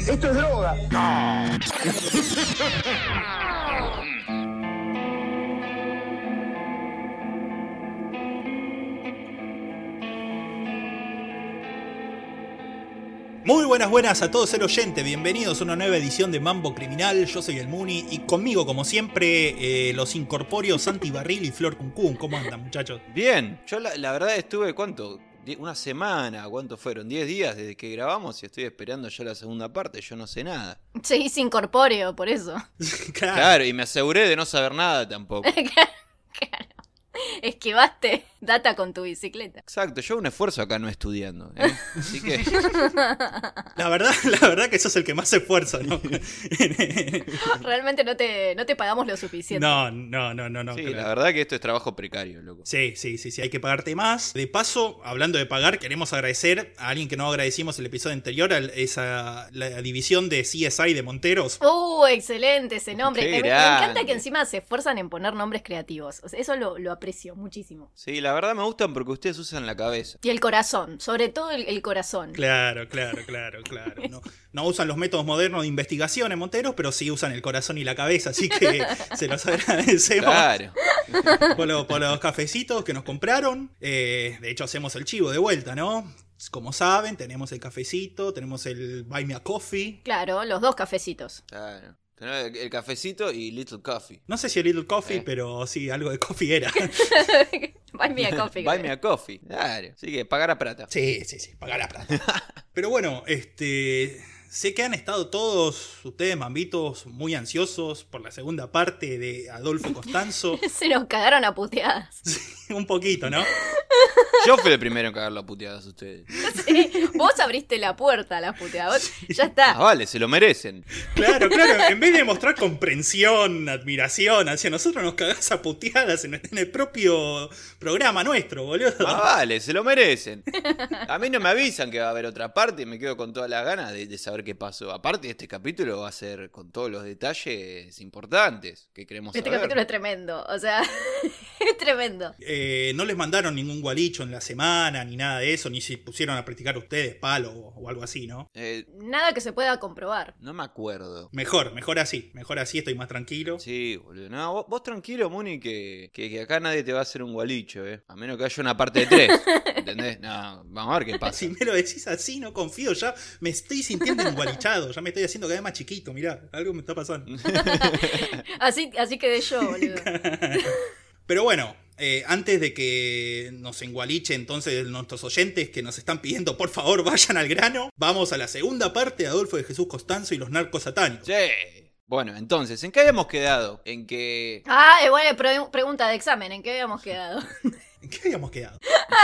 Esto es droga. Muy buenas, buenas a todos el oyente, bienvenidos a una nueva edición de Mambo Criminal, yo soy el Muni y conmigo como siempre eh, los incorpóreos Santi Barril y Flor Cuncún, ¿cómo andan muchachos? Bien, yo la, la verdad estuve, ¿cuánto? Una semana, ¿cuánto fueron? ¿10 días desde que grabamos y estoy esperando ya la segunda parte? Yo no sé nada. Seguís incorpóreo, por eso. claro. Claro, y me aseguré de no saber nada tampoco. claro. Esquivaste data con tu bicicleta. Exacto, yo hago un esfuerzo acá no estudiando. ¿eh? Así que, La verdad, la verdad que sos el que más se esfuerza, ¿no? Realmente no te, no te pagamos lo suficiente. no, no, no, no, no. sí, claro. la verdad que esto es trabajo precario, loco. Sí, sí, sí, sí, hay que pagarte más. De paso, hablando de pagar, queremos agradecer a alguien que no agradecimos el episodio anterior, a esa, la división de CSI de Monteros. Uh, excelente ese nombre. Me, encanta que encima se esfuerzan en poner nombres creativos. O sea, eso lo, lo aprecio muchísimo. Sí, la verdad me gustan porque ustedes usan la cabeza. Y el corazón, sobre todo el, el corazón. Claro, claro, claro, claro. No, no usan los métodos modernos de investigación en Monteros, pero sí usan el corazón y la cabeza, así que se los agradecemos Claro. por, lo- por los cafecitos que nos compraron. Eh, de hecho, hacemos el chivo de vuelta, ¿no? Como saben, tenemos el cafecito, tenemos el Buy Me a Coffee. Claro, los dos cafecitos. Claro. Tenés El el cafecito y Little Coffee. No sé si el Little Coffee, Eh. pero sí, algo de coffee era. Buy me a coffee. Buy me a coffee. Claro. Así que pagar a plata. Sí, sí, sí, pagar la plata. Pero bueno, este. Sé que han estado todos ustedes, mambitos, muy ansiosos por la segunda parte de Adolfo Costanzo. Se nos cagaron a puteadas. Un poquito, ¿no? Yo fui el primero en cagarlo a puteadas a ustedes. Sí, vos abriste la puerta a las puteadas. Ya Ah, está. vale, se lo merecen. Claro, claro. En vez de mostrar comprensión, admiración hacia nosotros, nos cagás a puteadas en, en el propio programa nuestro, boludo. Ah, vale, se lo merecen. A mí no me avisan que va a haber otra parte y me quedo con todas las ganas de, de saber qué pasó. Aparte, este capítulo va a ser con todos los detalles importantes que queremos Este saber. capítulo es tremendo. O sea, es tremendo. Eh, no les mandaron ningún gualicho en la semana, ni nada de eso, ni si pusieron a practicar ustedes palo o, o algo así, ¿no? Eh, Nada que se pueda comprobar. no me acuerdo. Mejor, mejor así. Mejor así, estoy más tranquilo. Sí, boludo. No, vos, vos tranquilo, Muni, que, que, que acá nadie te va a hacer un gualicho, ¿eh? A menos que haya una parte de tres. ¿Entendés? No, vamos a ver qué pasa. Si me lo decís así, no confío. Ya me estoy sintiendo engualichado. Ya me estoy haciendo cada vez más chiquito. Mirá, algo me está pasando. Así, así quedé yo, boludo. Pero bueno, eh, antes de que nos engualiche entonces nuestros oyentes que nos están pidiendo por favor vayan al grano, vamos a la segunda parte de Adolfo de Jesús Costanzo y los narcos satánicos. Sí. Bueno, entonces, ¿en qué habíamos quedado? En que. Ah, eh, bueno, pre- pregunta de examen. ¿En qué habíamos quedado? ¿En qué habíamos quedado?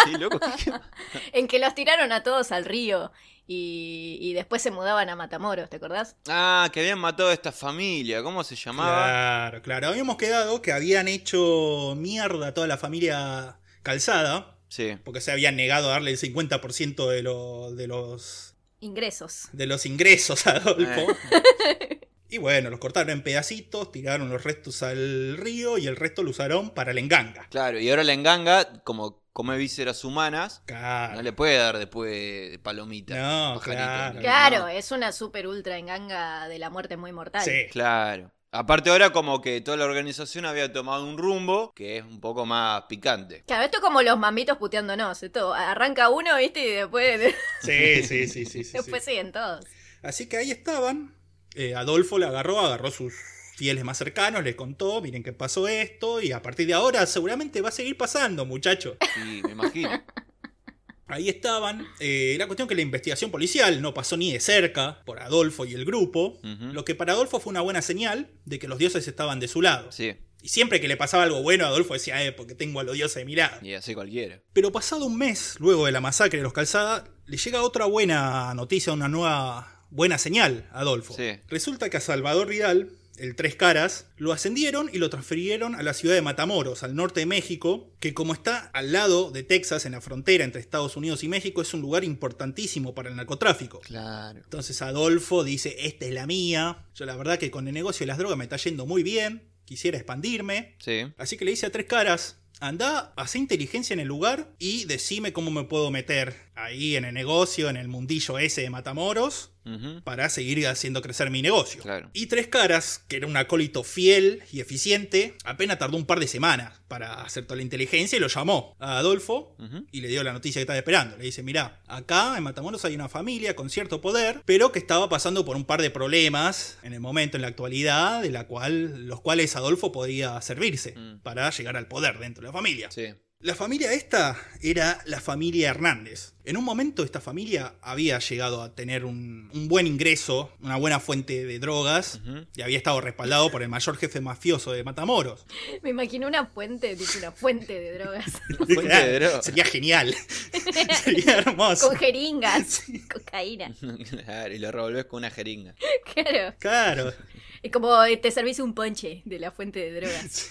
Sí, loco. ¿qué- qué- en que los tiraron a todos al río y, y después se mudaban a Matamoros, ¿te acordás? Ah, que habían matado a esta familia. ¿Cómo se llamaba? Claro, claro. Habíamos quedado que habían hecho mierda a toda la familia Calzada, Sí. porque se habían negado a darle el 50% de, lo- de los Ingresos. de los ingresos a Adolfo. Eh. Y bueno, los cortaron en pedacitos, tiraron los restos al río y el resto lo usaron para la enganga. Claro, y ahora la enganga, como come vísceras humanas, Claro. no le puede dar después de palomita. No, pajarito. claro. Claro, No. es una super ultra enganga de la muerte muy mortal. Sí. Claro. Aparte ahora como que toda la organización había tomado un rumbo que es un poco más picante. Claro, esto es como los mamitos puteándonos. Esto arranca uno, ¿viste? Y después, Sí, sí, sí, sí, sí, después sí. siguen todos. Así que ahí estaban. Eh, Adolfo le agarró, agarró sus fieles más cercanos, les contó, miren que pasó esto, y a partir de ahora seguramente va a seguir pasando, muchachos. Sí, me imagino. Ahí estaban. Eh, la cuestión que la investigación policial no pasó ni de cerca por Adolfo y el grupo, lo que para Adolfo fue una buena señal de que los dioses estaban de su lado. Sí, Y siempre que le pasaba algo bueno, Adolfo decía, eh, porque tengo a los dioses de mi lado. y así cualquiera. Pero pasado un mes, luego de la masacre de los Calzada, le llega otra buena noticia, una nueva buena señal Adolfo. Sí. Resulta que a Salvador Vidal, el Tres Caras, lo ascendieron y lo transfirieron a la ciudad de Matamoros, al norte de México, que como está al lado de Texas, en la frontera entre Estados Unidos y México, es un lugar importantísimo para el narcotráfico. Claro. Entonces Adolfo dice, esta es la mía. Yo la verdad que con el negocio de las drogas me está yendo muy bien, quisiera expandirme. Sí. Así que le dice a Tres Caras, Andá, hacé inteligencia en el lugar y decime cómo me puedo meter ahí en el negocio, en el mundillo ese de Matamoros, Para seguir haciendo crecer mi negocio. Claro. Y Tres Caras, que era un acólito fiel y eficiente, apenas tardó un par de semanas para hacer toda la inteligencia y lo llamó a Adolfo y le dio la noticia que estaba esperando. Le dice, mirá, acá en Matamoros hay una familia con cierto poder, pero que estaba pasando por un par de problemas en el momento, en la actualidad, de la cual, los cuales Adolfo podía servirse Mm. para llegar al poder dentro de la familia. Sí. La familia esta era la familia Hernández. En un momento esta familia había llegado a tener un, un buen ingreso, una buena fuente de drogas, y había estado respaldado por el mayor jefe mafioso de Matamoros. Me imagino una fuente, tipo una fuente de drogas. Fuente de droga. Sería genial. Sería hermoso. con jeringas, cocaína. Claro, y lo revolves con una jeringa. Claro. Claro. Es como eh, te servís un ponche de la fuente de drogas.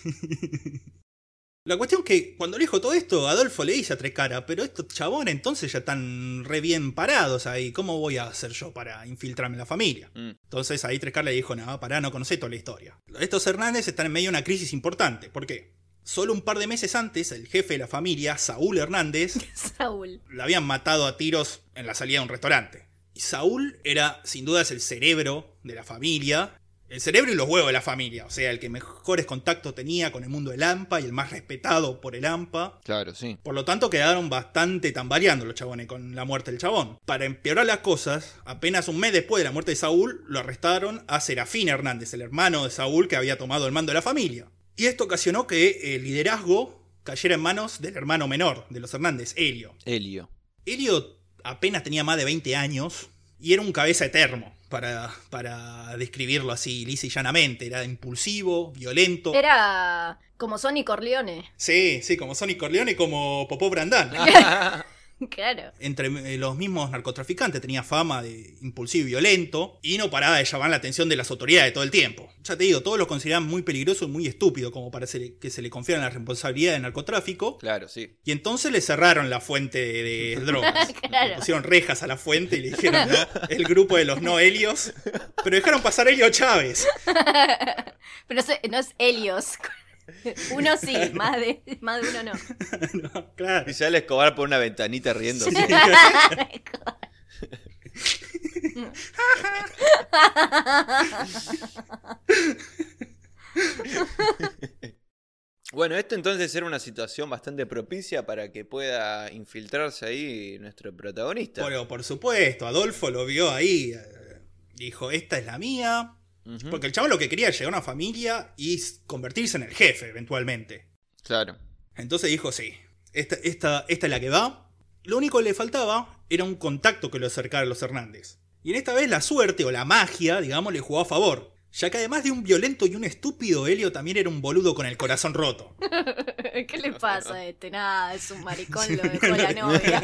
La cuestión que cuando le dijo todo esto, Adolfo le dice a Tres Caras, pero estos chabones entonces ya están re bien parados ahí, ¿cómo voy a hacer yo para infiltrarme en la familia? Mm. Entonces ahí Tres Caras le dijo, no, pará, no conocé toda la historia. Estos Hernández están en medio de una crisis importante, ¿por qué? Solo un par de meses antes, el jefe de la familia, Saúl Hernández, Saúl. lo habían matado a tiros en la salida de un restaurante. Y Saúl era, sin dudas, el cerebro de la familia. El cerebro y los huevos de la familia. O sea, el que mejores contactos tenía con el mundo del AMPA y el más respetado por el AMPA. Claro, sí. Por lo tanto, quedaron bastante tambaleando los chabones con la muerte del chabón. Para empeorar las cosas, apenas un mes después de la muerte de Saúl, lo arrestaron a Serafín Hernández, el hermano de Saúl que había tomado el mando de la familia. Y esto ocasionó que el liderazgo cayera en manos del hermano menor de los Hernández, Helio. Helio. Helio apenas tenía más de 20 años y era un cabeza de termo, para, para describirlo así lisa y llanamente. Era impulsivo, violento. Era como Sonny Corleone. Sí, sí, como Sonny Corleone y como Popó Brandán. Claro. Entre eh, los mismos narcotraficantes tenía fama de impulsivo y violento y no paraba de llamar la atención de las autoridades todo el tiempo. Ya te digo, todos lo consideraban muy peligroso y muy estúpido como para que se le confiara la responsabilidad del narcotráfico. Claro, sí. Y entonces le cerraron la fuente de, drogas. Claro. Le pusieron rejas a la fuente y le dijeron "No, el grupo de los no helios. Pero dejaron pasar a Helio Chávez. Pero no es- no es Helios. Uno sí, más de, más de uno no. No, claro. Y sale Escobar por una ventanita riéndose. Bueno, esto entonces era una situación bastante propicia para que pueda infiltrarse ahí nuestro protagonista. Pero por supuesto, Adolfo lo vio ahí. eh, Dijo, esta es la mía. Porque el chavo lo que quería era llegar a una familia y convertirse en el jefe eventualmente. Claro. Entonces dijo, sí, esta, esta, esta es la que va. Lo único que le faltaba era un contacto que lo acercara a los Hernández. Y en esta vez la suerte o la magia, digamos, le jugó a favor. Ya que además de un violento y un estúpido, Helio también era un boludo con el corazón roto. ¿Qué le pasa a este? Nada, es un maricón, lo dejó la novia.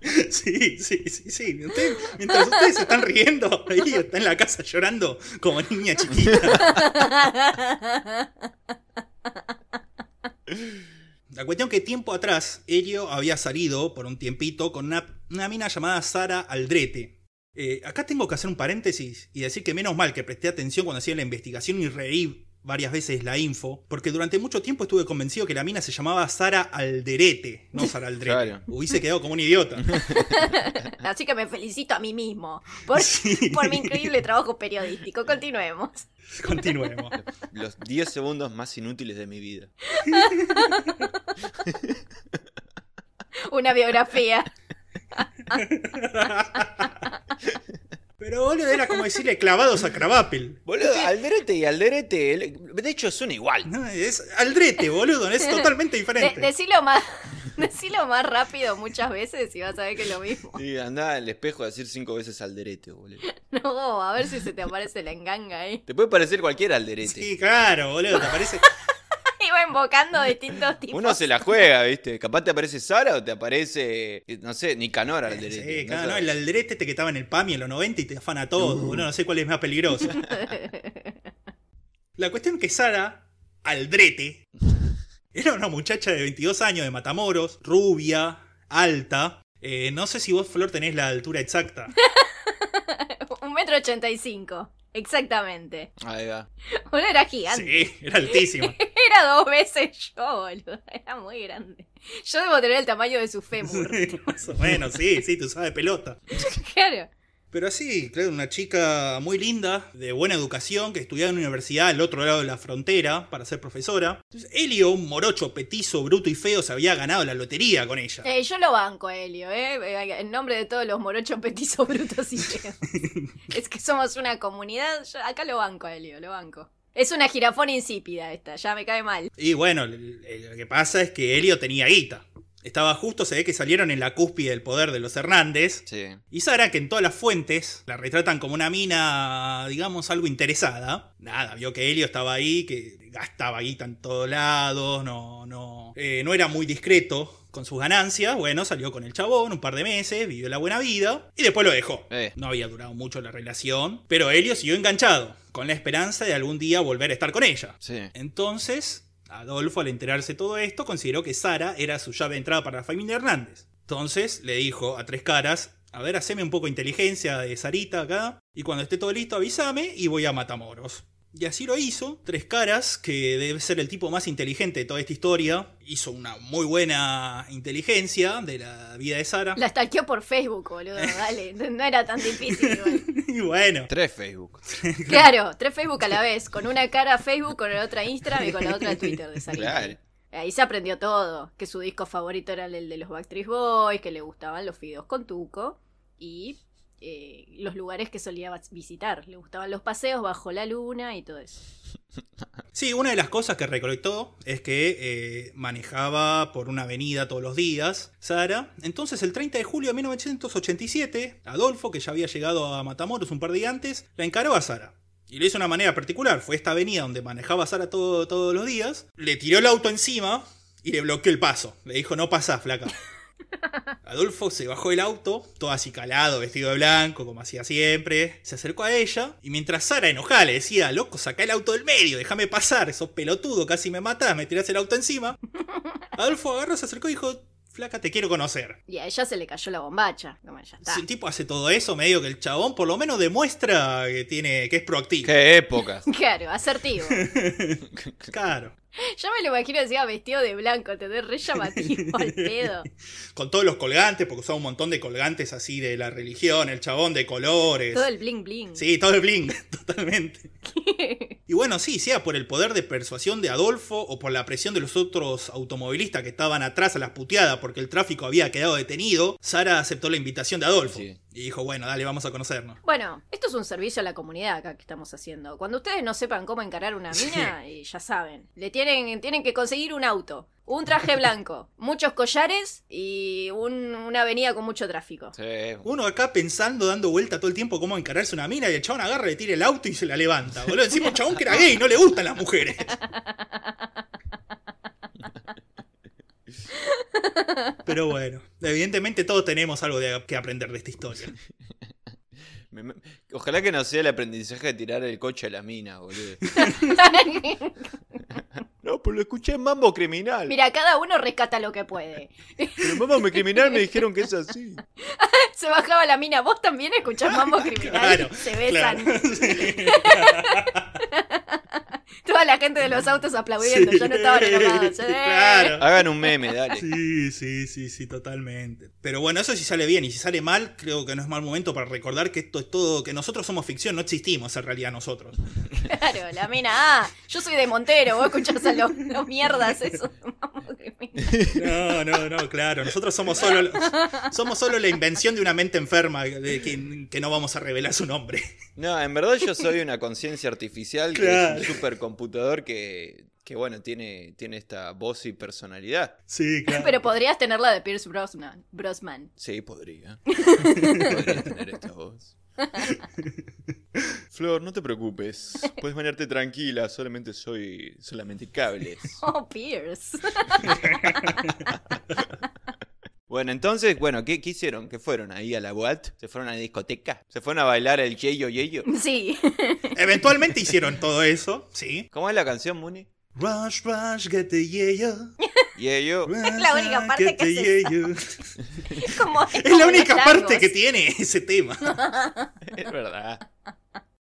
Sí, sí, sí, sí. Usted- mientras ustedes se están riendo, Helio está en la casa llorando como niña chiquita. La cuestión que tiempo atrás, Helio había salido por un tiempito con una, una mina llamada Sara Aldrete. Eh, acá tengo que hacer un paréntesis y decir que menos mal que presté atención cuando hacía la investigación y reí varias veces la info, porque durante mucho tiempo estuve convencido que la mina se llamaba Sara Alderete, no Sara Aldrete. Claro. Hubiese quedado como un idiota. Así que me felicito a mí mismo por, Sí. por mi increíble trabajo periodístico. Continuemos. Continuemos. Los 10 segundos más inútiles de mi vida. Una biografía. Pero boludo, era como decirle clavados a Cravapel. Boludo, Alderete y Alderete, de hecho son igual. No, es Aldrete, boludo, es totalmente De- diferente. decilo más. Decilo más rápido muchas veces y vas a ver que es lo mismo. Y andá al espejo a decir cinco veces Alderete, boludo. No, a ver si se te aparece la enganga ahí. Te puede parecer cualquier Alderete. Sí, claro, boludo, te parece. Iba invocando distintos tipos. Uno se la juega, ¿viste? Capaz te aparece Sara o te aparece, no sé, Nicanor Alderete. Sí, no claro, no, sabes. el Aldrete este que estaba en el PAMI en los 90 y te afana todo, boludo, no sé cuál es más peligroso. La cuestión es que Sara Aldrete era una muchacha de 22 años de Matamoros, rubia, alta. Eh, no sé si vos, Flor, tenés la altura exacta. Un metro ochenta y cinco. Exactamente. Ahí va. Uno era gigante. Sí, era altísima. Era dos veces yo, boludo. Era muy grande. Yo debo tener el tamaño de su fémur. Más o menos, sí, sí, tú sabes pelota. claro. Pero así, claro, una chica muy linda, de buena educación, que estudiaba en una universidad al otro lado de la frontera para ser profesora. Entonces, Helio, un morocho petizo, bruto y feo, se había ganado la lotería con ella. Eh, yo lo banco, Helio, ¿eh? En nombre de todos los morochos petizos brutos y feos. es que somos una comunidad. yo acá lo banco, Helio, lo banco. Es una jirafón insípida esta, ya me cae mal. Y bueno, lo que pasa es que Helio tenía guita. Estaba justo, se ve que salieron en la cúspide del poder de los Hernández. Sí. Y Sara, que en todas las fuentes la retratan como una mina, digamos, algo interesada. Nada, vio que Helio estaba ahí, que gastaba guita en todos lados, no, no, eh, no era muy discreto con sus ganancias. Bueno, salió con el chabón un par de meses, vivió la buena vida y después lo dejó. Eh. No había durado mucho la relación, pero Helio siguió enganchado, con la esperanza de algún día volver a estar con ella. Sí. Entonces, Adolfo, al enterarse de todo esto, consideró que Sara era su llave de entrada para la familia Hernández. Entonces le dijo a tres caras: A ver, haceme un poco de inteligencia de Sarita acá, y cuando esté todo listo, avísame y voy a Matamoros. Y así lo hizo. Tres caras, que debe ser el tipo más inteligente de toda esta historia, hizo una muy buena inteligencia de la vida de Sara. La stalkeó por Facebook, boludo, dale. No era tan difícil igual. Y bueno, Tres Facebook. Claro, tres Facebook a la vez, con una cara Facebook, con la otra Instagram y con la otra Twitter de Sarita. Claro. Ahí se aprendió todo, que su disco favorito era el de los Backstreet Boys, que le gustaban los fideos con tuco y eh, los lugares que solía visitar. Le gustaban los paseos bajo la luna y todo eso. Sí, una de las cosas que recolectó es que eh, manejaba por una avenida todos los días, Sara. Entonces, el 30 de julio de 1987, Adolfo, que ya había llegado a Matamoros un par de días antes, la encaró a Sara. Y lo hizo de una manera particular. Fue esta avenida donde manejaba Sara todo- todos los días. Le tiró el auto encima y le bloqueó el paso. Le dijo, no pasás, flaca. Adolfo se bajó del auto, todo acicalado, vestido de blanco, como hacía siempre. Se acercó a ella y mientras Sara enojada le decía, loco, saca el auto del medio, déjame pasar, sos pelotudo, casi me matás, me tirás el auto encima. Adolfo agarró, se acercó y dijo, flaca, te quiero conocer. Y a ella se le cayó la bombacha. Como ya está. Si el tipo hace todo eso, medio que el chabón por lo menos demuestra que tiene que es proactivo. Qué épocas. Claro, asertivo. Claro. Yo me lo imagino decía vestido de blanco, te ves re llamativo al pedo. Con todos los colgantes, porque usaba un montón de colgantes así de la religión, el chabón de colores. Todo el bling bling. Sí, todo el bling, totalmente. Y bueno, sí, sea por el poder de persuasión de Adolfo o por la presión de los otros automovilistas que estaban atrás a las puteadas porque el tráfico había quedado detenido, Sara aceptó la invitación de Adolfo. Sí. Y dijo, bueno, dale, vamos a conocernos. Bueno, esto es un servicio a la comunidad acá que estamos haciendo. Cuando ustedes no sepan cómo encarar una mina, y ya saben, le tienen, tienen que conseguir un auto, un traje blanco, muchos collares y un- una avenida con mucho tráfico. Sí. Uno acá pensando, dando vuelta todo el tiempo cómo encararse una mina y el chabón agarra, le tira el auto y se la levanta. Boludo, encima chabón que era gay, no le gustan las mujeres. Pero bueno, evidentemente todos tenemos algo de- que aprender de esta historia. Ojalá que no sea el aprendizaje de tirar el coche a la mina, boludo. No, pues lo escuché en Mambo Criminal. Mira, cada uno rescata lo que puede. Pero en Mambo Criminal me dijeron que es así. Se bajaba la mina, vos también escuchás mambo criminal. Claro, se besan. claro, sí. Toda la gente de los autos aplaudiendo, Sí, ya no estaban enojados. ¡Eh! claro. Hagan un meme, dale. Sí, sí, sí, sí, totalmente. Pero bueno, eso sí sale bien. Y si sale mal, creo que no es mal momento para recordar que esto es todo, que nosotros somos ficción, no existimos en realidad nosotros. Claro, la mina, ah, yo soy de Montero, vos escuchás a los, los mierdas criminal. No, no, no, claro. Nosotros somos solo, somos solo la invención de una mente enferma de que, que no vamos a revelar su nombre. No, en verdad yo soy una conciencia artificial que Claro. es un supercomputador que, que bueno, tiene, tiene esta voz y personalidad. Sí, claro. Pero podrías tenerla de Pierce Brosnan. Brosman. Sí, podría. podría tener esta voz. Flor, no te preocupes. Puedes bañarte tranquila, solamente soy solamente cables. Oh, Pierce. Bueno, entonces, bueno, ¿qué, qué hicieron? ¿Qué fueron ahí a la boat? ¿Se fueron a la discoteca? ¿Se fueron a bailar el yeyo yeyo? Sí. Eventualmente hicieron todo eso, sí. ¿Cómo es la canción, Muni? Rush, rush, get the yeah, Yeyo. Es la única parte que es Como, Es la única parte que tiene ese tema. Es verdad.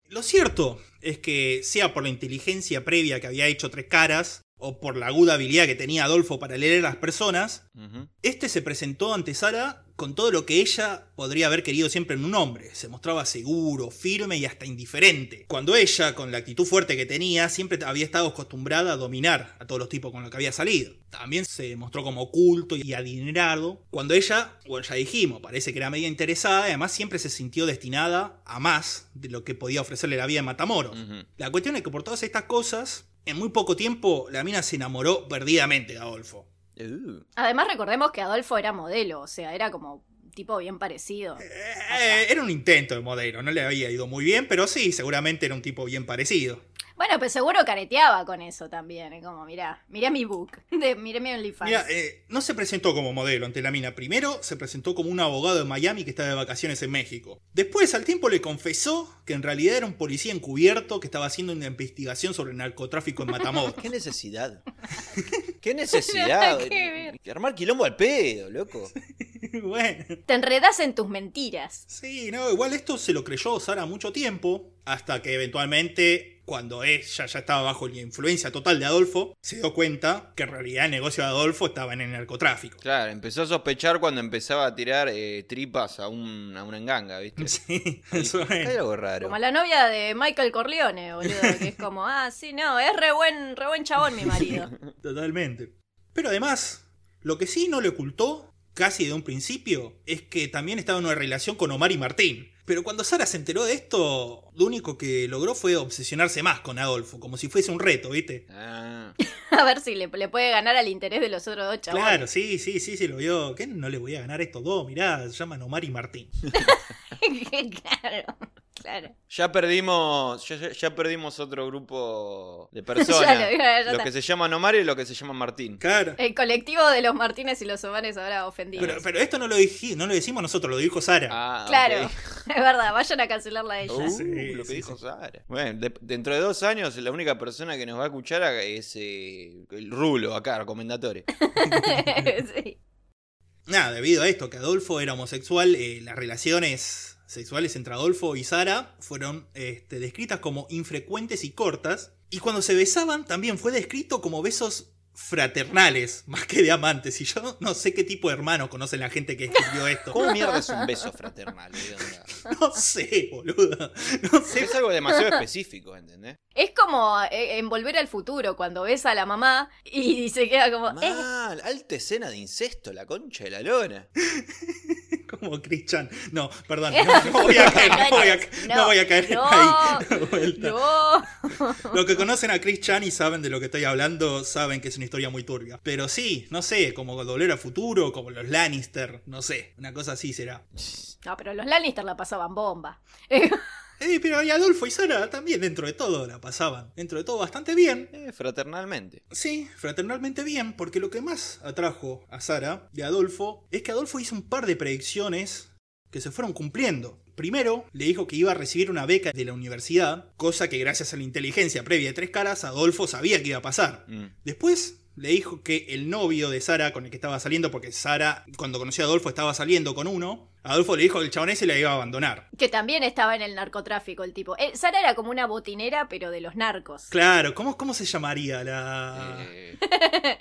Lo cierto es que, sea por la inteligencia previa que había hecho Tres Caras, o por la aguda habilidad que tenía Adolfo para leer a las personas, este se presentó ante Sara con todo lo que ella podría haber querido siempre en un hombre. Se mostraba seguro, firme y hasta indiferente. Cuando ella, con la actitud fuerte que tenía, siempre había estado acostumbrada a dominar a todos los tipos con los que había salido. También se mostró como oculto y adinerado. Cuando ella, bueno, ya dijimos, parece que era media interesada y además siempre se sintió destinada a más de lo que podía ofrecerle la vida en Matamoros. La cuestión es que por todas estas cosas, en muy poco tiempo la mina se enamoró perdidamente de Adolfo. Uh. Además, recordemos que Adolfo era modelo, o sea, era como un tipo bien parecido. Eh, era un intento de modelo, no le había ido muy bien, pero sí, seguramente era un tipo bien parecido. Bueno, pues seguro careteaba con eso también. Como, mirá, mirá mi book, de, miré mi OnlyFans. Mira, eh, no se presentó como modelo ante la mina. Primero se presentó como un abogado de Miami que estaba de vacaciones en México. Después, al tiempo, le confesó que en realidad era un policía encubierto que estaba haciendo una investigación sobre narcotráfico en Matamoros. ¿Qué necesidad? ¿Qué necesidad? Ver. Armar quilombo al pedo, loco. bueno. Te enredas en tus mentiras. Sí, no, igual esto se lo creyó Sara mucho tiempo, hasta que eventualmente, cuando ella ya estaba bajo la influencia total de Adolfo, se dio cuenta que en realidad el negocio de Adolfo estaba en el narcotráfico. Claro, empezó a sospechar cuando empezaba a tirar eh, tripas a, un, a una enganga, ¿viste? Sí, eso Hay es. algo raro. Como la novia de Michael Corleone, boludo. Que es como, ah, sí, no, es re buen, re buen chabón mi marido. Totalmente. Pero además, lo que sí no le ocultó, casi de un principio, es que también estaba en una relación con Omar y Martín. Pero cuando Sara se enteró de esto, lo único que logró fue obsesionarse más con Adolfo, como si fuese un reto, ¿viste? Ah, A ver si le, le puede ganar al interés de los otros dos chabones. Claro, sí, sí, sí, sí, lo vio. ¿Qué no le voy a ganar a estos dos? Mirá, se llaman Omar y Martín. claro, claro. ya perdimos, ya, perdimos otro grupo de Ya personas. lo digo, ya los que se llaman Omar y los que se llaman Martín. Claro. El colectivo de los Martínez y los Omares ahora ofendidos. Pero, pero esto no lo, diji- no lo decimos nosotros, lo dijo Sara. Ah, claro, es verdad, vayan a cancelarla a ella. Uh, Sí, lo que sí, dijo sí. Sara. Bueno, de- dentro de dos años la única persona que nos va a escuchar es eh, el Rulo acá, recomendatorio. Sí. Nada, debido a esto, que Adolfo era homosexual, eh, las relaciones sexuales entre Adolfo y Sara fueron este, descritas como infrecuentes y cortas. Y cuando se besaban también fue descrito como besos fraternales, más que de amantes. Y yo no sé qué tipo de hermanos conocen la gente que escribió esto. ¿Cómo mierda es un beso fraternal? ¿De onda? No sé, boludo. No sé. Es algo demasiado específico, ¿entendés? Es como eh, en Volver al Futuro, cuando ves a la mamá y se queda como, eh, Mal, alta escena de incesto, la concha de la lona. Como Christian. No, perdón, no, no voy a caer, no voy a, no, voy a caer ahí. Los que conocen a Chris Chan y saben de lo que estoy hablando, saben que es una historia muy turbia. Pero sí, no sé, como Volver a Futuro, como los Lannister, no sé, una cosa así será. No, pero los Lannister la pasaban bomba. Eh, pero y Adolfo y Sara también dentro de todo la pasaban. Dentro de todo bastante bien. Eh, fraternalmente. Sí, fraternalmente bien, porque lo que más atrajo a Sara de Adolfo es que Adolfo hizo un par de predicciones que se fueron cumpliendo. Primero, le dijo que iba a recibir una beca de la universidad, cosa que gracias a la inteligencia previa de Tres Caras, Adolfo sabía que iba a pasar. Mm. Después le dijo que el novio de Sara con el que estaba saliendo, porque Sara cuando conoció a Adolfo estaba saliendo con uno, Adolfo le dijo que el chabón ese la iba a abandonar. Que también estaba en el narcotráfico el tipo. Eh, Sara era como una botinera, pero de los narcos. Claro, ¿cómo, cómo se llamaría la... Eh,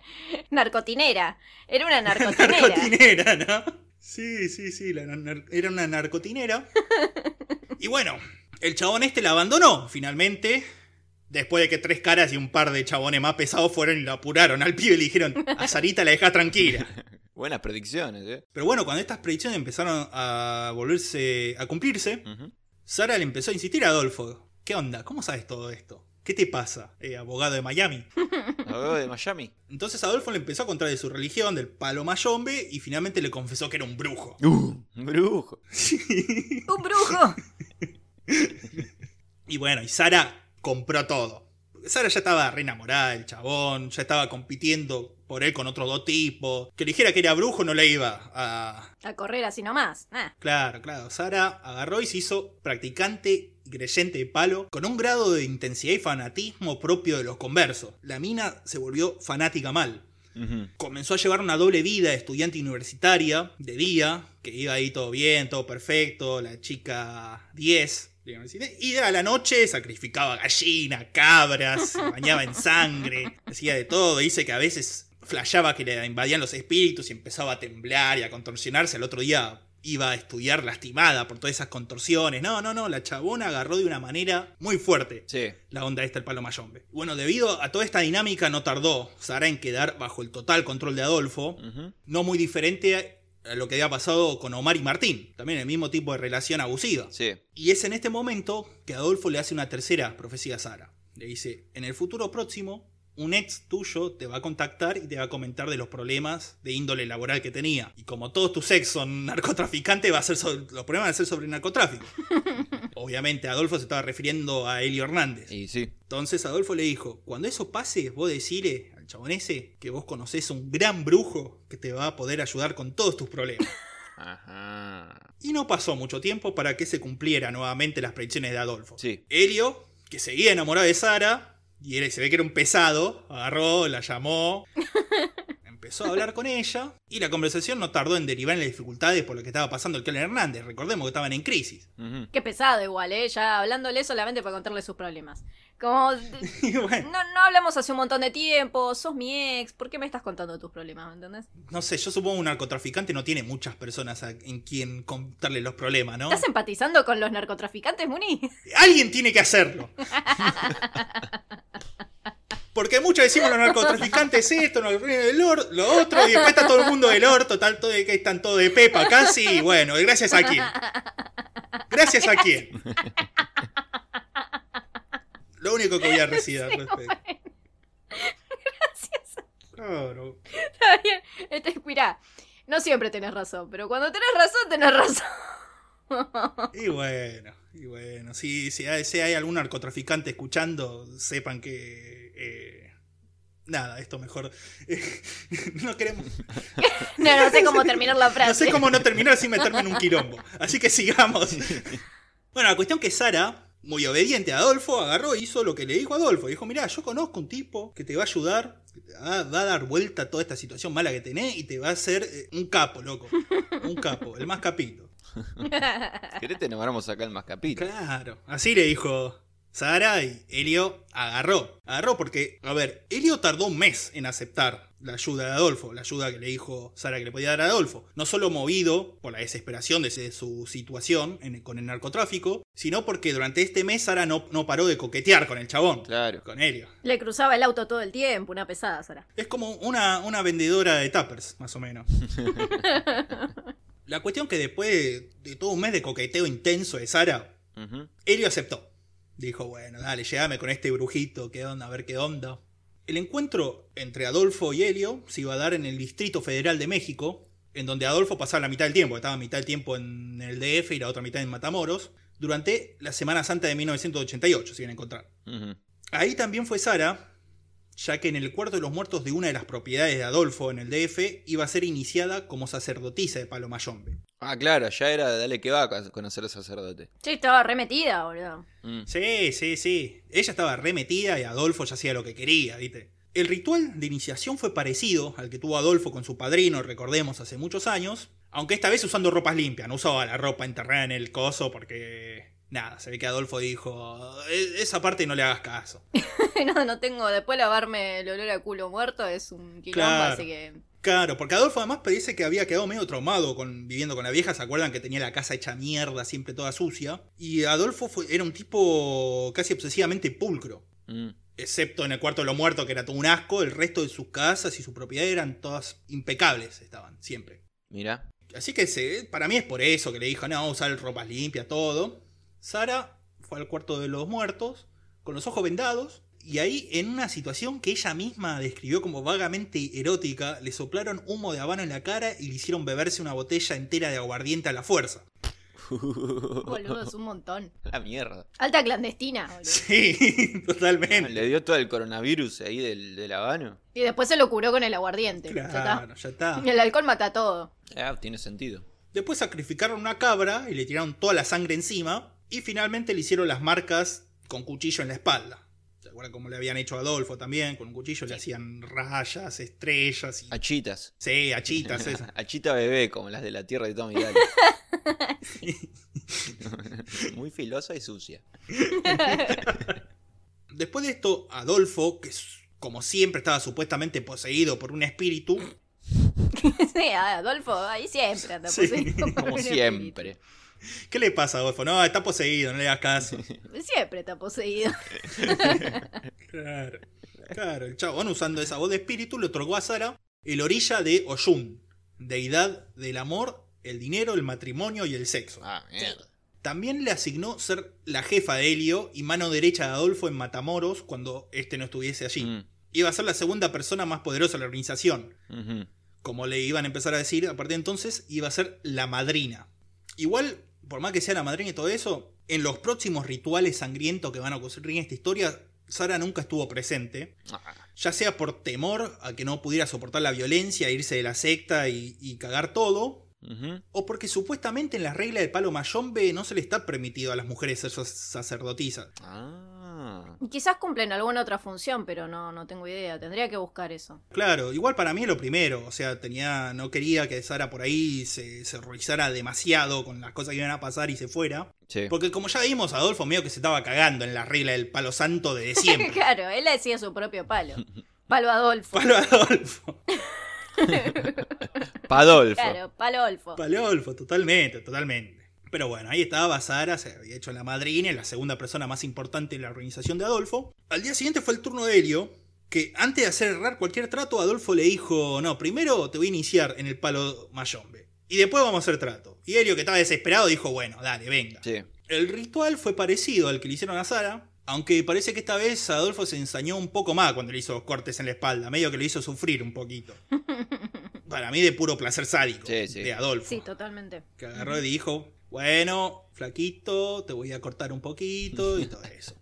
Narcotinera. Era una narcotinera. narcotinera, ¿no? Sí, sí, sí, la era una narcotinera. Y bueno, el chabón este la abandonó, finalmente. Después de que tres caras y un par de chabones más pesados fueron y lo apuraron al pibe y le dijeron, a Sarita la dejás tranquila. buenas predicciones, ¿eh? Pero bueno, cuando estas predicciones empezaron a volverse a cumplirse. Sara le empezó a insistir a Adolfo. ¿Qué onda? ¿Cómo sabes todo esto? ¿Qué te pasa, eh, abogado de Miami? Abogado de Miami. Entonces Adolfo le empezó a contar de su religión, del palo mayombe, y finalmente le confesó que era un brujo. Uh, un brujo. Un brujo. Y bueno, y Sara compró todo. Sara ya estaba re enamorada del chabón, ya estaba compitiendo por él con otros dos tipos. Que dijera que era brujo no le iba a... A correr así nomás. Ah. Claro, claro. Sara agarró y se hizo practicante y creyente de palo con un grado de intensidad y fanatismo propio de los conversos. La mina se volvió fanática mal. Comenzó a llevar una doble vida de estudiante universitaria, de día, que iba ahí todo bien, todo perfecto, la chica 10 de la universidad, y a la noche sacrificaba gallina, cabras, bañaba en sangre, hacía de todo, dice que a veces flashaba que le invadían los espíritus y empezaba a temblar y a contorsionarse, el otro día iba a estudiar lastimada por todas esas contorsiones, no, no, no, la chabona agarró de una manera muy fuerte Sí. la onda esta el palo mayombe. Bueno, debido a toda esta dinámica no tardó Sara en quedar bajo el total control de Adolfo, no muy diferente a lo que había pasado con Omar y Martín, también el mismo tipo de relación abusiva. Sí. Y es en este momento que Adolfo le hace una tercera profecía a Sara. Le dice, en el futuro próximo, un ex tuyo te va a contactar y te va a comentar de los problemas de índole laboral que tenía. Y como todos tus ex son narcotraficantes, va a ser sobre- los problemas van a ser sobre el narcotráfico. Obviamente Adolfo se estaba refiriendo a Elio Hernández. Y sí. Entonces Adolfo le dijo, cuando eso pase, vos decile al chabón ese que vos conocés a un gran brujo que te va a poder ayudar con todos tus problemas. Ajá. y no pasó mucho tiempo para que se cumpliera nuevamente las predicciones de Adolfo. Sí. Helio, que seguía enamorado de Sara, y se ve que era un pesado, agarró, la llamó, empezó a hablar con ella, y la conversación no tardó en derivar en las dificultades por lo que estaba pasando el Kellen Hernández. Recordemos que estaban en crisis. Qué pesado igual, ¿eh? Ya hablándole solamente para contarle sus problemas. Como... Bueno, No, no hablamos hace un montón de tiempo, sos mi ex, ¿por qué me estás contando tus problemas, ¿me entendés? no sé, yo supongo que un narcotraficante no tiene muchas personas a- en quien contarle los problemas, ¿no? ¿Estás empatizando con los narcotraficantes, Muni? Alguien tiene que hacerlo. Porque muchos decimos los narcotraficantes esto, no, el or- lo otro, y después está todo el mundo del orto, tal, todo de que están todo de pepa casi, y bueno, gracias a quién. Gracias a quién. Lo único que voy a decir al respecto. Gracias. Claro. Está bien. Este, mirá, no siempre tenés razón, pero cuando tenés razón, tenés razón. Y bueno, y bueno, si, si, hay, si hay algún narcotraficante escuchando, sepan que... eh, nada, esto mejor... no queremos... No, no sé cómo terminar la frase. No sé cómo no terminar sin meterme en un quilombo. Así que sigamos. Bueno, la cuestión que Sara, muy obediente a Adolfo, agarró y hizo lo que le dijo a Adolfo. Dijo, mirá, yo conozco un tipo que te va a ayudar, va, va a dar vuelta a toda esta situación mala que tenés y te va a hacer eh, un capo, loco. Un capo, el más capito. ¿Querés te nombramos acá el más capítulo? Claro. Así le dijo Sara y Helio agarró. Agarró porque, a ver, Helio tardó un mes en aceptar la ayuda de Adolfo, la ayuda que le dijo Sara que le podía dar a Adolfo. No solo movido por la desesperación de su situación en- con el narcotráfico, sino porque durante este mes Sara no, no paró de coquetear con el chabón. Claro. Con Helio. Le cruzaba el auto todo el tiempo, una pesada, Sara. Es como una, una vendedora de tuppers, más o menos. la cuestión que después de, de todo un mes de coqueteo intenso de Sara. Helio aceptó. Dijo, bueno, dale, llegame con este brujito, qué onda, a ver qué onda. El encuentro entre Adolfo y Helio se iba a dar en el Distrito Federal de México, en donde Adolfo pasaba la mitad del tiempo, estaba mitad del tiempo en el DF y la otra mitad en Matamoros, durante la Semana Santa de 1988, si bien encontrar. Ahí también fue Sara, ya que en el cuarto de los muertos de una de las propiedades de Adolfo en el DF iba a ser iniciada como sacerdotisa de Palo Mayombe. Ah, claro, ya era dale que va a conocer al sacerdote. Sí, estaba remetida, boludo. Mm. Sí, sí, sí. Ella estaba remetida y Adolfo ya hacía lo que quería, ¿viste? El ritual de iniciación fue parecido al que tuvo Adolfo con su padrino, recordemos, hace muchos años, aunque esta vez usando ropas limpias, no usaba la ropa enterrada en el coso porque... Nada, se ve que Adolfo dijo, "E- esa parte no le hagas caso. no, no tengo. Después lavarme el olor a culo muerto es un quilombo, Claro. así que. Claro, porque Adolfo además parece que había quedado medio traumado con viviendo con la vieja, ¿se acuerdan que tenía la casa hecha mierda, siempre toda sucia? Y Adolfo fue- era un tipo casi obsesivamente pulcro. Mm. excepto en el cuarto de los muertos, que era todo un asco, el resto de sus casas y su propiedad eran todas impecables, estaban, siempre. Mira. Así que se- para mí es por eso que le dijo, no, usar ropas limpias, todo. Sara fue al cuarto de los muertos, con los ojos vendados, y ahí, en una situación que ella misma describió como vagamente erótica, le soplaron humo de habano en la cara y le hicieron beberse una botella entera de aguardiente a la fuerza. Boludo, es un montón. La mierda. Alta clandestina, boludo. Sí, totalmente. Le dio todo el coronavirus ahí del, del habano. Y después se lo curó con el aguardiente. Ya está. Claro, ya está. El alcohol mata todo. Ah, tiene sentido. Después sacrificaron una cabra y le tiraron toda la sangre encima. Y finalmente le hicieron las marcas con cuchillo en la espalda. ¿Se acuerdan cómo le habían hecho a Adolfo también? Con un cuchillo le hacían rayas, estrellas y... Achitas. Sí, achitas. Achita bebé, como las de la tierra de Tommy Daly. Muy filosa y sucia. Después de esto, Adolfo, que es- como siempre estaba supuestamente poseído por un espíritu, sí, Adolfo, ahí siempre anda Sí, poseído por Como un siempre. ¿Qué le pasa a Adolfo? No, está poseído, no le hagas caso. Siempre está poseído. Claro, claro, el chabón usando esa voz de espíritu le otorgó a Sara el orilla de Oyun, deidad del amor, el dinero, el matrimonio y el sexo. Ah, mierda. También le asignó ser la jefa de Helio y mano derecha de Adolfo en Matamoros cuando este no estuviese allí. Mm, Iba a ser la segunda persona más poderosa de la organización. Como le iban a empezar a decir, a partir de entonces iba a ser la madrina. Igual, por más que sea la madrina y todo eso, en los próximos rituales sangrientos que van a ocurrir en esta historia, Sara nunca estuvo presente. Ah, Ya sea por temor a que no pudiera soportar la violencia, irse de la secta y, y cagar todo, o porque supuestamente en las reglas del palo mayombe no se le está permitido a las mujeres ser sac- sacerdotisas. Ah. Quizás cumplen alguna otra función, pero no, no tengo idea. Tendría que buscar eso. Claro, igual para mí es lo primero, o sea, tenía, no quería que Sara por ahí se, se horrorizara demasiado con las cosas que iban a pasar y se fuera. Sí. Porque como ya vimos, Adolfo medio que se estaba cagando en la regla del palo santo de siempre. claro, él hacía su propio palo. Palo Adolfo. Palo Adolfo. Padolfo. Claro, palo Adolfo. Palo Adolfo, totalmente, totalmente. Pero bueno, ahí estaba Sara, se había hecho la madrina y la segunda persona más importante en la organización de Adolfo. Al día siguiente fue el turno de Helio, que antes de hacer errar cualquier trato, Adolfo le dijo, no, primero te voy a iniciar en el palo mayombe. Y después vamos a hacer trato. Y Helio, que estaba desesperado, dijo, bueno, dale, venga. Sí. El ritual fue parecido al que le hicieron a Sara, aunque parece que esta vez Adolfo se ensañó un poco más cuando le hizo cortes en la espalda, medio que lo hizo sufrir un poquito. Para mí de puro placer sádico Sí, sí. de Adolfo. Sí, totalmente. Que agarró y dijo, bueno, flaquito, te voy a cortar un poquito y todo eso.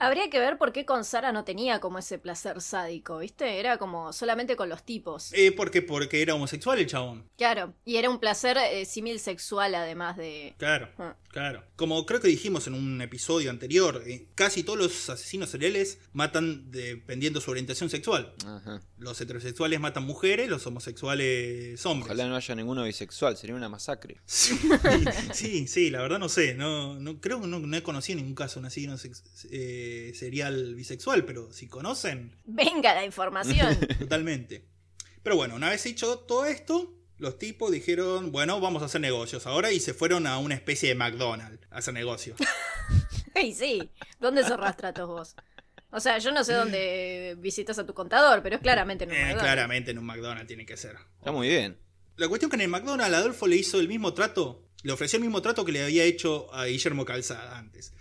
Habría que ver por qué con Sara no tenía como ese placer sádico, ¿viste? Era como solamente con los tipos. Eh, ¿Por qué? Porque era homosexual el chabón. Claro, y era un placer eh, símil sexual además de... Claro, Ah. claro. Como creo que dijimos en un episodio anterior, eh, casi todos los asesinos seriales matan dependiendo de su orientación sexual. Ajá. Los heterosexuales matan mujeres, los homosexuales hombres. Ojalá no haya ninguno bisexual, sería una masacre. Sí, sí, sí, la verdad no sé. No, no creo que no, no he conocido ningún caso de un asesino sex- eh, serial bisexual, pero si conocen, Venga la información. totalmente. Pero bueno, una vez hecho todo esto, los tipos dijeron, bueno, vamos a hacer negocios ahora y se fueron a una especie de McDonald's a hacer negocios. y sí, ¿dónde cerrás tratos vos? O sea, yo no sé dónde visitas a tu contador, pero es claramente en un Eh, McDonald's. claramente en un McDonald's tiene que ser. Está muy bien. La cuestión que en el McDonald's Adolfo le hizo el mismo trato, le ofreció el mismo trato que le había hecho a Guillermo Calzada antes.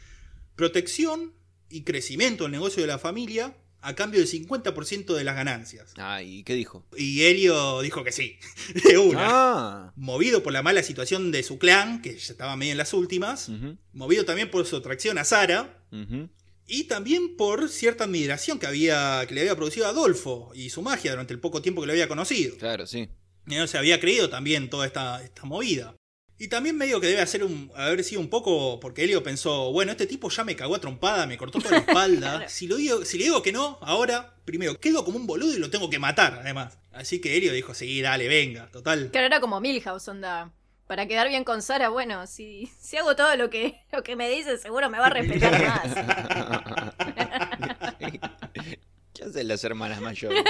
Protección y crecimiento del negocio de la familia a cambio del 50% de las ganancias. Ah, ¿y qué dijo? Y Helio dijo que sí, de una. Ah. Movido por la mala situación de su clan, que ya estaba medio en las últimas, movido también por su atracción a Sara, y también por cierta admiración que, había, que le había producido a Adolfo y su magia durante el poco tiempo que lo había conocido. Claro, sí. No se había creído también toda esta, esta movida. Y también medio que debe hacer un, haber sido un poco, porque Helio pensó, bueno, este tipo ya me cagó a trompada, me cortó toda la espalda. Claro. si, lo digo, si le digo que no, ahora, primero, quedo como un boludo y lo tengo que matar, además. Así que Helio dijo, sí, dale, venga, total. Claro, era como Milhouse, onda. Para quedar bien con Sara, bueno, si, si hago todo lo que, lo que me dice, seguro me va a respetar más. ¿Qué hacen las hermanas mayores?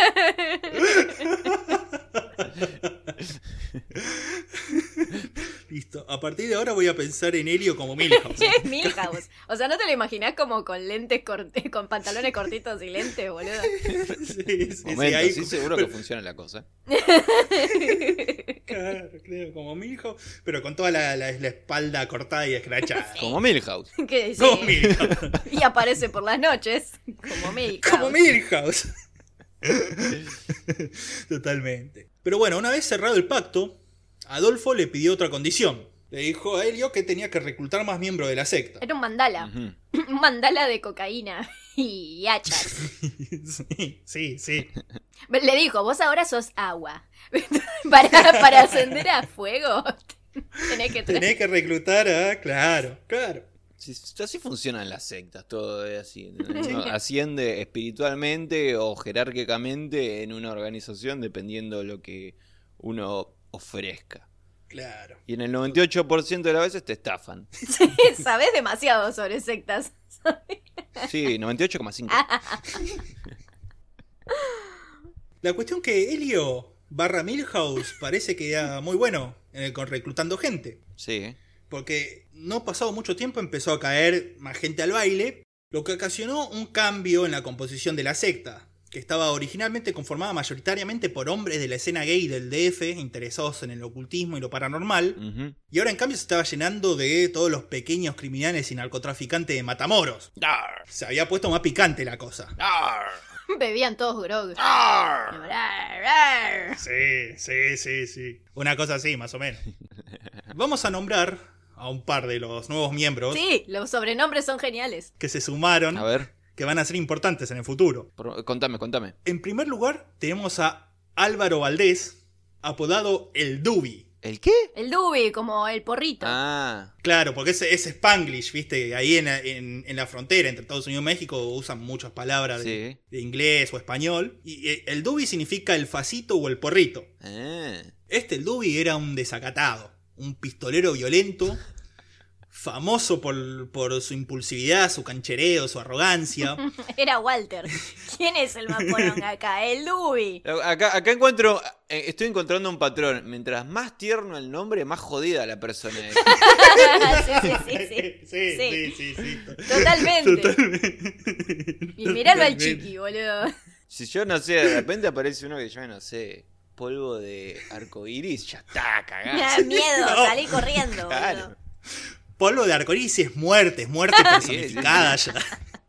Listo. A partir de ahora voy a pensar en Helio como Milhouse. Es Milhouse. O sea, ¿no te lo imaginás como con lentes corti- con pantalones cortitos y lentes, boludo? sí, sí, sí, Momento, ahí- sí, seguro que funciona la cosa. Claro, claro, como Milhouse, pero con toda la, la- la espalda cortada y escrachada. Como Milhouse. Que sí. Como Milhouse. Y aparece por las noches, como Milhouse. Como Milhouse. Totalmente. Pero bueno, una vez cerrado el pacto, Adolfo le pidió otra condición. Le dijo a Helio que tenía que reclutar más miembros de la secta. Era un mandala. Un mandala de cocaína y hachas. Sí, sí, sí. Le dijo, vos ahora sos agua. para, para ascender a fuego, tenés que traer. Tenés que reclutar a... Claro, claro. Sí, así funcionan las sectas, todo es así. Uno asciende espiritualmente o jerárquicamente en una organización dependiendo de lo que uno ofrezca. Claro. Y en el 98% de las veces te estafan. Sí, sabes demasiado sobre sectas. Sí, 98,5. La cuestión que Helio barra Milhouse parece que era muy bueno eh, con reclutando gente. Sí. Porque no pasado mucho tiempo empezó a caer más gente al baile, lo que ocasionó un cambio en la composición de la secta, que estaba originalmente conformada mayoritariamente por hombres de la escena gay del DF, interesados en el ocultismo y lo paranormal, y ahora en cambio se estaba llenando de todos los pequeños criminales y narcotraficantes de Matamoros. Arr, Se había puesto más picante la cosa. arr, Bebían todos grog. Sí, sí, sí, sí. Una cosa así, más o menos. Vamos a nombrar a un par de los nuevos miembros Sí, los sobrenombres son geniales. que se sumaron, A ver, que van a ser importantes en el futuro. por- contame, contame. En primer lugar, tenemos a Álvaro Valdés, apodado el Dubi. ¿El qué? El Dubi, como el porrito. Ah, Claro, porque es, es Spanglish, ¿viste? Ahí en, la- en- en la frontera entre Estados Unidos y México usan muchas palabras sí. de inglés o español. Y eh, el Dubi significa el facito o el porrito. Ah. Este, el Dubi, era un desacatado, un pistolero violento, famoso por, por su impulsividad, su canchereo, su arrogancia. Era Walter. ¿Quién es el maporón acá? El Dubi. Acá, acá encuentro, eh, estoy encontrando un patrón. Mientras más tierno el nombre, más jodida la persona es. sí, sí, sí, sí. sí, Sí. sí, sí, sí. Totalmente. Totalmente. Y miralo al Totalmente. chiqui, boludo. Si yo no sé, de repente aparece uno que yo no sé, polvo de arcoiris, ya está, Me da miedo, No. salí corriendo, Claro. Polvo de arcoíris es muerte, es muerte personificada ya.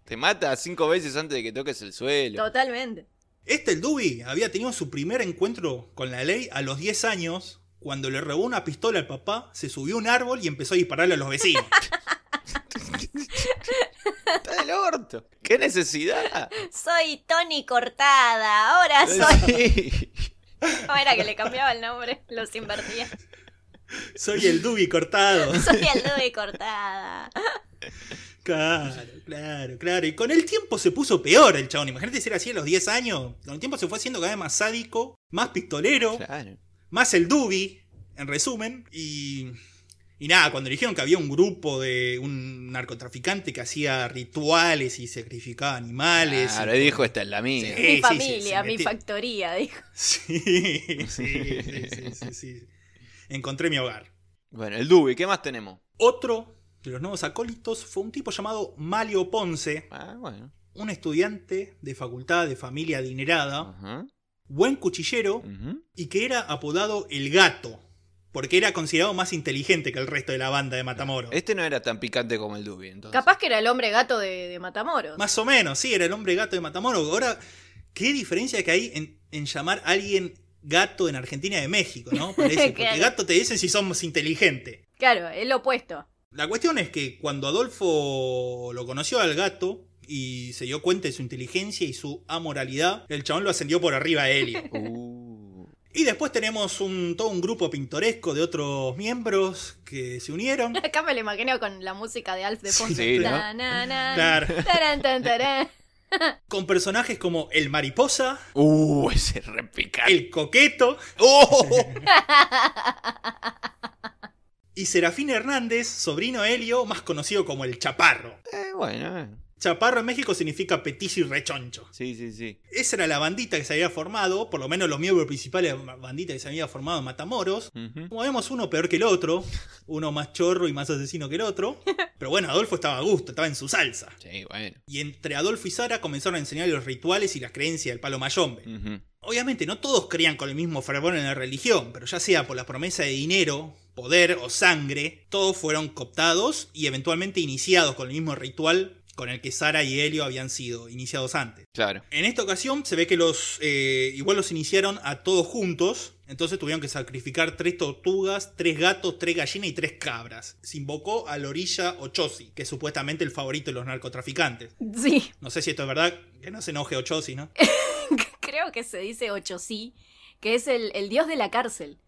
Te mata cinco veces antes de que toques el suelo. Totalmente. Este, el Dubi, había tenido su primer encuentro con la ley a los 10 años, cuando le robó una pistola al papá, se subió a un árbol y empezó a dispararle a los vecinos. Está del orto. ¿Qué necesidad? Soy Tony Cortada, ahora soy. Sí. ¿Cómo era que le cambiaba el nombre? Los invertía. Soy el Dubi cortado. Soy el Dubi Cortada. Claro, claro, claro. Y con el tiempo se puso peor el chabón. Imagínate si era así a los 10 años. Con el tiempo se fue haciendo cada vez más sádico, más pistolero, Claro. más el Dubi, en resumen. Y. Y nada, cuando dijeron que había un grupo de un narcotraficante que hacía rituales y sacrificaba animales. Claro, y- dijo, esta es la mía. Sí. Mi sí, familia, mi factoría, dijo. Sí, sí, sí, sí, sí, sí. Encontré mi hogar. Bueno, el Dubi, ¿qué más tenemos? Otro de los nuevos acólitos fue un tipo llamado Malio Ponce, Ah, bueno. un estudiante de facultad de familia adinerada, buen cuchillero y que era apodado el gato, porque era considerado más inteligente que el resto de la banda de Matamoros. Este no era tan picante como el Dubi, entonces. Capaz que era el hombre gato de, de Matamoros. Más o menos, sí, era el hombre gato de Matamoros. Ahora, qué diferencia que hay en, en llamar a alguien gato en Argentina y de México, ¿no? Parece, porque Claro. gato te dicen si somos inteligentes. Claro, es lo opuesto. La cuestión es que cuando Adolfo lo conoció al gato y se dio cuenta de su inteligencia y su amoralidad, el chabón lo ascendió por arriba a Helio. Uh. Y después tenemos un, todo un grupo pintoresco de otros miembros que se unieron. Acá me lo imagino con la música de Alf de fondo. Sí, ¿no? Claro. Con personajes como el mariposa, Uh, ese re picante. el coqueto ¡Oh! y Serafín Hernández, sobrino Helio, más conocido como el Chaparro. Eh, bueno, eh. Chaparro en México significa petizo y rechoncho. sí, sí, sí. Esa era la bandita que se había formado, por lo menos los miembros principales de la bandita que se había formado en Matamoros. Ujú. Como vemos, uno peor que el otro, uno más chorro y más asesino que el otro. Pero bueno, Adolfo estaba a gusto, estaba en su salsa. Sí, bueno. Y entre Adolfo y Sara comenzaron a enseñar los rituales y las creencias del palo mayombe. Obviamente no todos creían con el mismo fervor en la religión, pero ya sea por la promesa de dinero, poder o sangre, todos fueron cooptados y eventualmente iniciados con el mismo ritual con el que Sara y Helio habían sido iniciados antes. Claro. En esta ocasión se ve que los eh, igual los iniciaron a todos juntos, entonces tuvieron que sacrificar tres tortugas, tres gatos, tres gallinas y tres cabras. Se invocó a Lorilla Ochosi, que es supuestamente el favorito de los narcotraficantes. Sí, No sé si esto es verdad, que no se enoje Ochosi, ¿no? creo que se dice ocho sí. que es el, el dios de la cárcel.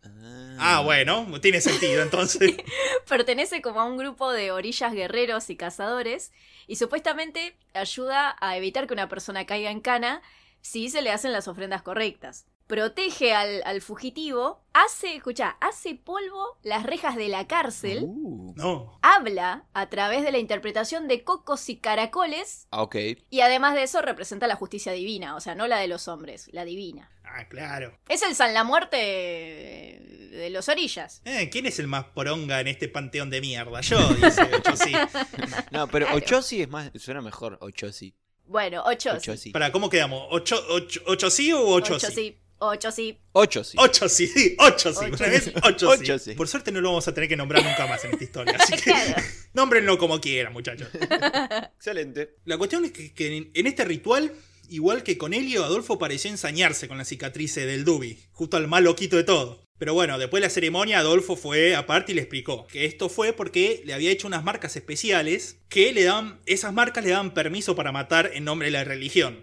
Ah, bueno, tiene sentido entonces. Pertenece como a un grupo de orillas guerreros y cazadores y supuestamente ayuda a evitar que una persona caiga en cana si se le hacen las ofrendas correctas. Protege al, al fugitivo, hace, escucha, hace polvo las rejas de la cárcel, Uh. No. habla a través de la interpretación de cocos y caracoles Ah, ok. y además de eso representa la justicia divina, o sea, no la de los hombres, la divina. Ah, claro. Es el San la Muerte eh, de los orillas. Eh, ¿Quién es el más poronga en este panteón de mierda? Yo, dice Ocho sí. No, pero Claro. Ochosi es más, suena mejor. Ochosi. Bueno, ocho. Ochosi. Para, ¿cómo quedamos? ¿Ocho, ocho, ocho sí o ocho, Ocho sí? ocho sí. Ocho sí, sí, ocho sí. Ocho sí. ocho, Ocho sí. sí. Por suerte no lo vamos a tener que nombrar nunca más en esta historia. Así que Claro. nómbrenlo como quieran, muchachos. Excelente. La cuestión es que, que en, en este ritual, igual que con Helio, Adolfo pareció ensañarse con la cicatrices del Dubi, justo al más loquito de todo. Pero bueno, después de la ceremonia, Adolfo fue aparte y le explicó que esto fue porque le había hecho unas marcas especiales que le dan, esas marcas le daban permiso para matar en nombre de la religión.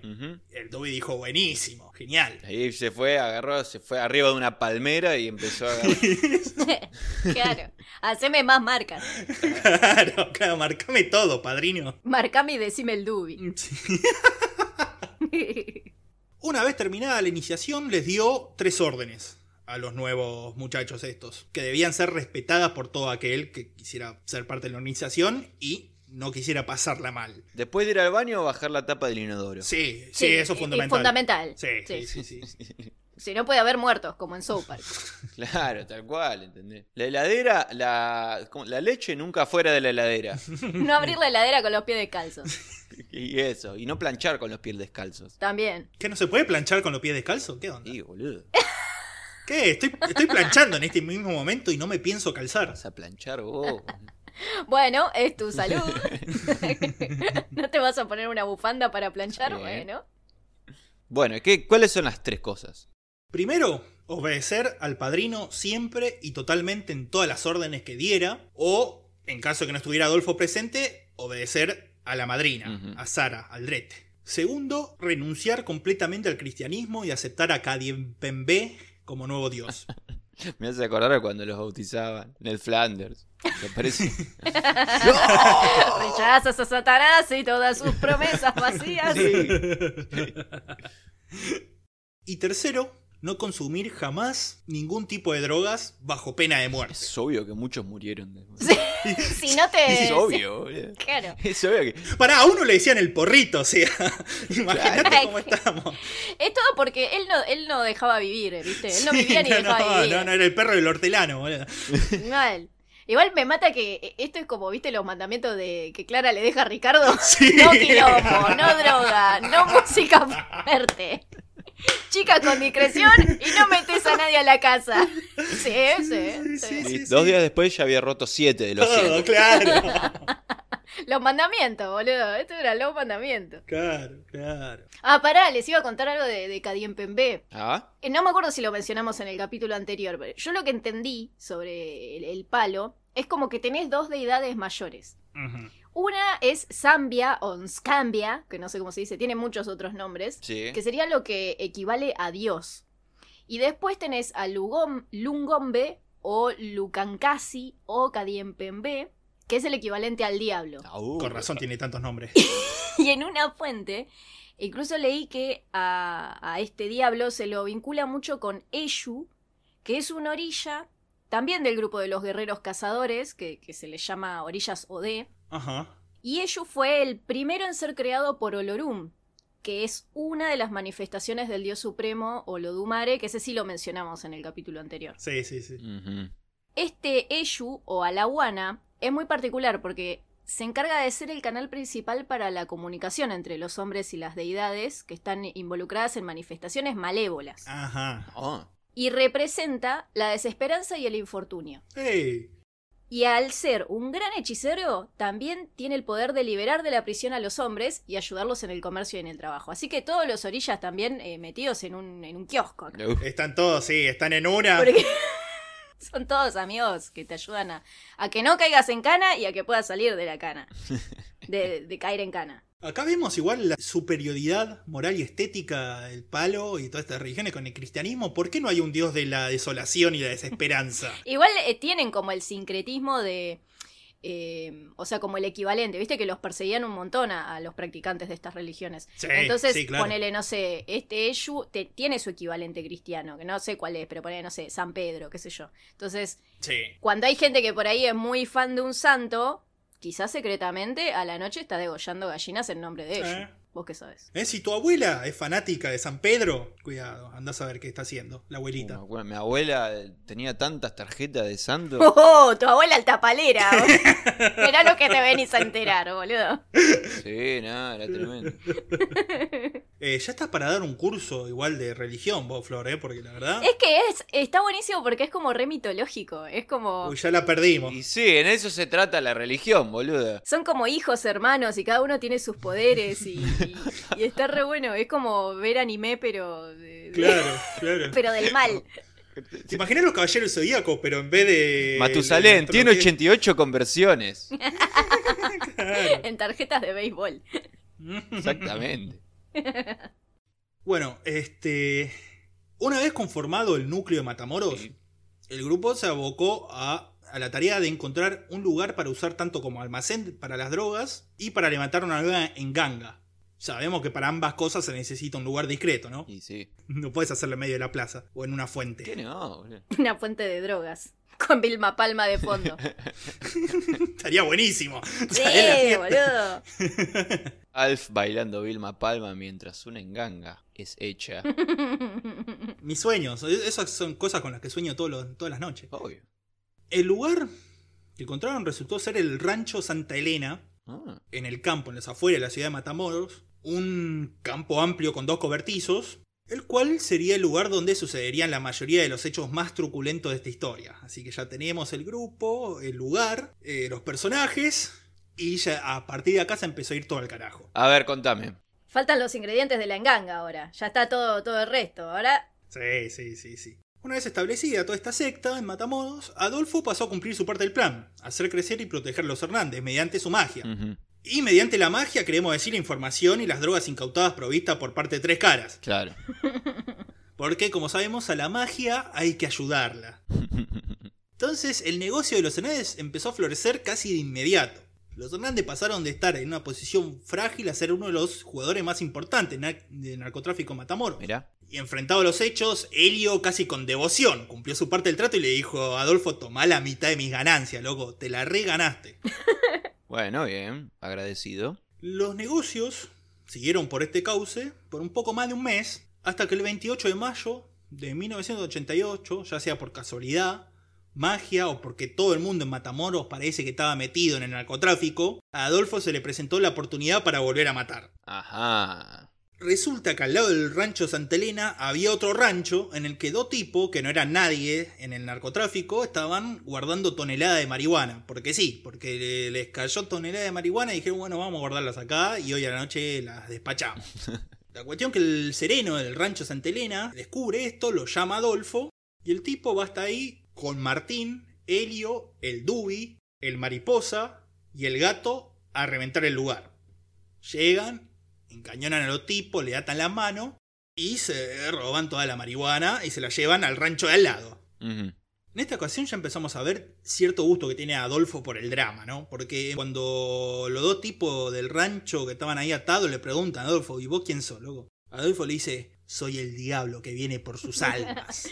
El Dubi dijo, buenísimo, genial. Ahí se fue, agarró, se fue arriba de una palmera y empezó a agarrar. claro. Haceme más marcas. Claro, claro, marcame todo, padrino. Marcame y decime el dubi. Una vez terminada la iniciación, les dio tres órdenes a los nuevos muchachos estos, que debían ser respetadas por todo aquel que quisiera ser parte de la organización y no quisiera pasarla mal. Después de ir al baño, bajar la tapa del inodoro. Sí, sí, eso es fundamental. fundamental. Sí, sí, sí, sí. Si no puede haber muertos, como en South Park. Claro, tal cual, ¿entendés? La heladera, la, la leche nunca fuera de la heladera. No abrir la heladera con los pies descalzos. Y eso, y no planchar con los pies descalzos. También. ¿Qué no se puede planchar con los pies descalzos? ¿Qué onda? Sí, boludo. ¿Qué? Estoy, estoy planchando en este mismo momento y no me pienso calzar. Vas a planchar vos. Bueno, es tu salud. ¿No te vas a poner una bufanda para planchar? Sí. Bueno. Bueno, ¿qué, ¿cuáles son las tres cosas? Primero, obedecer al padrino siempre y totalmente en todas las órdenes que diera, o, en caso de que no estuviera Adolfo presente, obedecer a la madrina, a Sara, al drete. Segundo, renunciar completamente al cristianismo y aceptar a Kadiempembe como nuevo dios. Me hace acordar a cuando los bautizaban. Ned Flanders. Me parece. Rechazas a Satanás y todas sus promesas vacías. y tercero, no consumir jamás ningún tipo de drogas bajo pena de muerte. Es obvio que muchos murieron. de- Si no te. Es obvio. Claro. Es obvio que. Para, a uno le decían el porrito, o sea, imagínate Claro. cómo estamos. Es todo porque él no, él no dejaba vivir, ¿viste? Él no vivía ni no, dejaba no, vivir. no, no, era el perro del hortelano, boludo. Mal. Igual me mata que esto es como, ¿viste los mandamientos de que Clara le deja a Ricardo? Sí. No quilombo, no droga, no música fuerte. Chica con discreción y no metes a nadie a la casa. Sí, sí, sí. Sí, Y sí, dos sí. días después ya había roto siete de los Todo, siete. claro. Los mandamientos, boludo. Estos eran los mandamientos. Claro, claro. Ah, pará, les iba a contar algo de, de Cadiempembe. Ah, Eh, No me acuerdo si lo mencionamos en el capítulo anterior, pero yo lo que entendí sobre el, el palo es como que tenés dos deidades mayores. Ujú. Una es Zambia o Nscambia, que no sé cómo se dice, tiene muchos otros nombres, sí. que sería lo que equivale a Dios. Y después tenés a Lugom- Lungombe o Lucancasi o Cadiempembe, que es el equivalente al diablo. Au. Con razón tiene tantos nombres. Y en una fuente, incluso leí que a, a este diablo se lo vincula mucho con Eshu, que es una orilla, también del grupo de los guerreros cazadores, que, que se le llama orillas Ode. Ajá. Y Eshu fue el primero en ser creado por Olorum, que es una de las manifestaciones del dios supremo Olodumare, que ese sí lo mencionamos en el capítulo anterior. Sí, sí, sí. Este Eshu o Alawana es muy particular porque se encarga de ser el canal principal para la comunicación entre los hombres y las deidades que están involucradas en manifestaciones malévolas. Ajá. Ah. Y representa la desesperanza y el infortunio. Hey. Y al ser un gran hechicero, también tiene el poder de liberar de la prisión a los hombres y ayudarlos en el comercio y en el trabajo. Así que todos los orillas también eh, metidos en un, en un kiosco. acá. Están todos, sí, están en una. Porque son todos amigos que te ayudan a, a que no caigas en cana y a que puedas salir de la cana. De, de caer en cana. Acá vemos igual la superioridad moral y estética del palo y todas estas religiones con el cristianismo. ¿Por qué no hay un dios de la desolación y la desesperanza? Igual eh, tienen como el sincretismo de. eh, o sea, como el equivalente, viste que los perseguían un montón a, a los practicantes de estas religiones. Sí, Entonces, sí, claro. ponele, no sé, este Eshu te- tiene su equivalente cristiano, que no sé cuál es, pero ponele, no sé, San Pedro, qué sé yo. Entonces, Sí. cuando hay gente que por ahí es muy fan de un santo, quizás secretamente a la noche está degollando gallinas en nombre de ellos. ¿Vos qué sabes? ¿Eh? Si tu abuela es fanática de San Pedro, cuidado, andás a ver qué está haciendo la abuelita. Uh, mi abuela eh, tenía tantas tarjetas de santo. ¡Oh! Tu abuela altapalera. Mirá lo que te venís a enterar, boludo. Sí, nada, era tremendo. Eh, ya estás para dar un curso igual de religión, vos, Flor, ¿eh? Porque la verdad. Es que es, está buenísimo porque es como re mitológico. Es como. Uy, ya la perdimos. Y sí, en eso se trata la religión, boludo. Son como hijos, hermanos, y cada uno tiene sus poderes y, y- y está re bueno. Es como ver anime, pero. de- Claro, claro. pero del mal. ¿Te imaginas los caballeros zodíacos, pero en vez de. Matusalén, de- tiene 88 conversiones. Claro. En tarjetas de béisbol. Exactamente. Bueno, este. Una vez conformado el núcleo de Matamoros, Sí. el grupo se abocó a, a la tarea de encontrar un lugar para usar tanto como almacén para las drogas y para levantar una nueva en ganga. Sabemos que para ambas cosas se necesita un lugar discreto, ¿no? Y sí. No puedes hacerlo en medio de la plaza o en una ¿Qué fuente. no, boludo? Una fuente de drogas. Con Vilma Palma de fondo. Estaría buenísimo. Sí, ¿Sabés la boludo. Alf bailando Vilma Palma mientras una enganga es hecha. Mis sueños, e-, esas son cosas con las que sueño todos los- todas las noches. Obvio. El lugar que encontraron resultó ser el rancho Santa Elena, Ah, en el campo, en las afueras de la ciudad de Matamoros, un campo amplio con dos cobertizos, el cual sería el lugar donde sucederían la mayoría de los hechos más truculentos de esta historia. Así que ya tenemos el grupo, el lugar, eh, los personajes, y ya a partir de acá se empezó a ir todo al carajo. A ver, contame. Faltan los ingredientes de la enganga ahora. Ya está todo, todo el resto. Ahora. Sí, sí, sí, sí. Una vez establecida toda esta secta en Matamoros, Adolfo pasó a cumplir su parte del plan, hacer crecer y proteger a los Hernández mediante su magia. Y mediante la magia queremos decir la información y las drogas incautadas provistas por parte de Tres Caras. Claro. Porque, como sabemos, a la magia hay que ayudarla. Entonces, el negocio de los Hernández empezó a florecer casi de inmediato. Los Hernández pasaron de estar en una posición frágil a ser uno de los jugadores más importantes de narcotráfico Matamoros. Mirá. Y enfrentado a los hechos, Helio casi con devoción cumplió su parte del trato y le dijo Adolfo, tomá la mitad de mis ganancias, loco, te la reganaste. Bueno, bien. Agradecido. Los negocios siguieron por este cauce por un poco más de un mes, hasta que el 28 de mayo de 1988, ya sea por casualidad, magia o porque todo el mundo en Matamoros parece que estaba metido en el narcotráfico, a Adolfo se le presentó la oportunidad para volver a matar. Ajá. Resulta que al lado del rancho Santa Elena había otro rancho en el que dos tipos, que no eran nadie en el narcotráfico, estaban guardando toneladas de marihuana. Porque sí, porque le- les cayó tonelada de marihuana y dijeron, bueno, vamos a guardarlas acá y hoy a la noche las despachamos. La cuestión que el sereno del rancho Santa Elena descubre esto, lo llama Adolfo y el tipo va hasta ahí con Martín, Helio, el Dubi, el Mariposa y el gato a reventar el lugar. Llegan, encañonan a los tipos, le atan la mano y se roban toda la marihuana y se la llevan al rancho de al lado. En esta ocasión ya empezamos a ver cierto gusto que tiene Adolfo por el drama, ¿no? Porque cuando los dos tipos del rancho que estaban ahí atados le preguntan a Adolfo, ¿y vos quién sos, loco? Adolfo le dice, soy el diablo que viene por sus almas.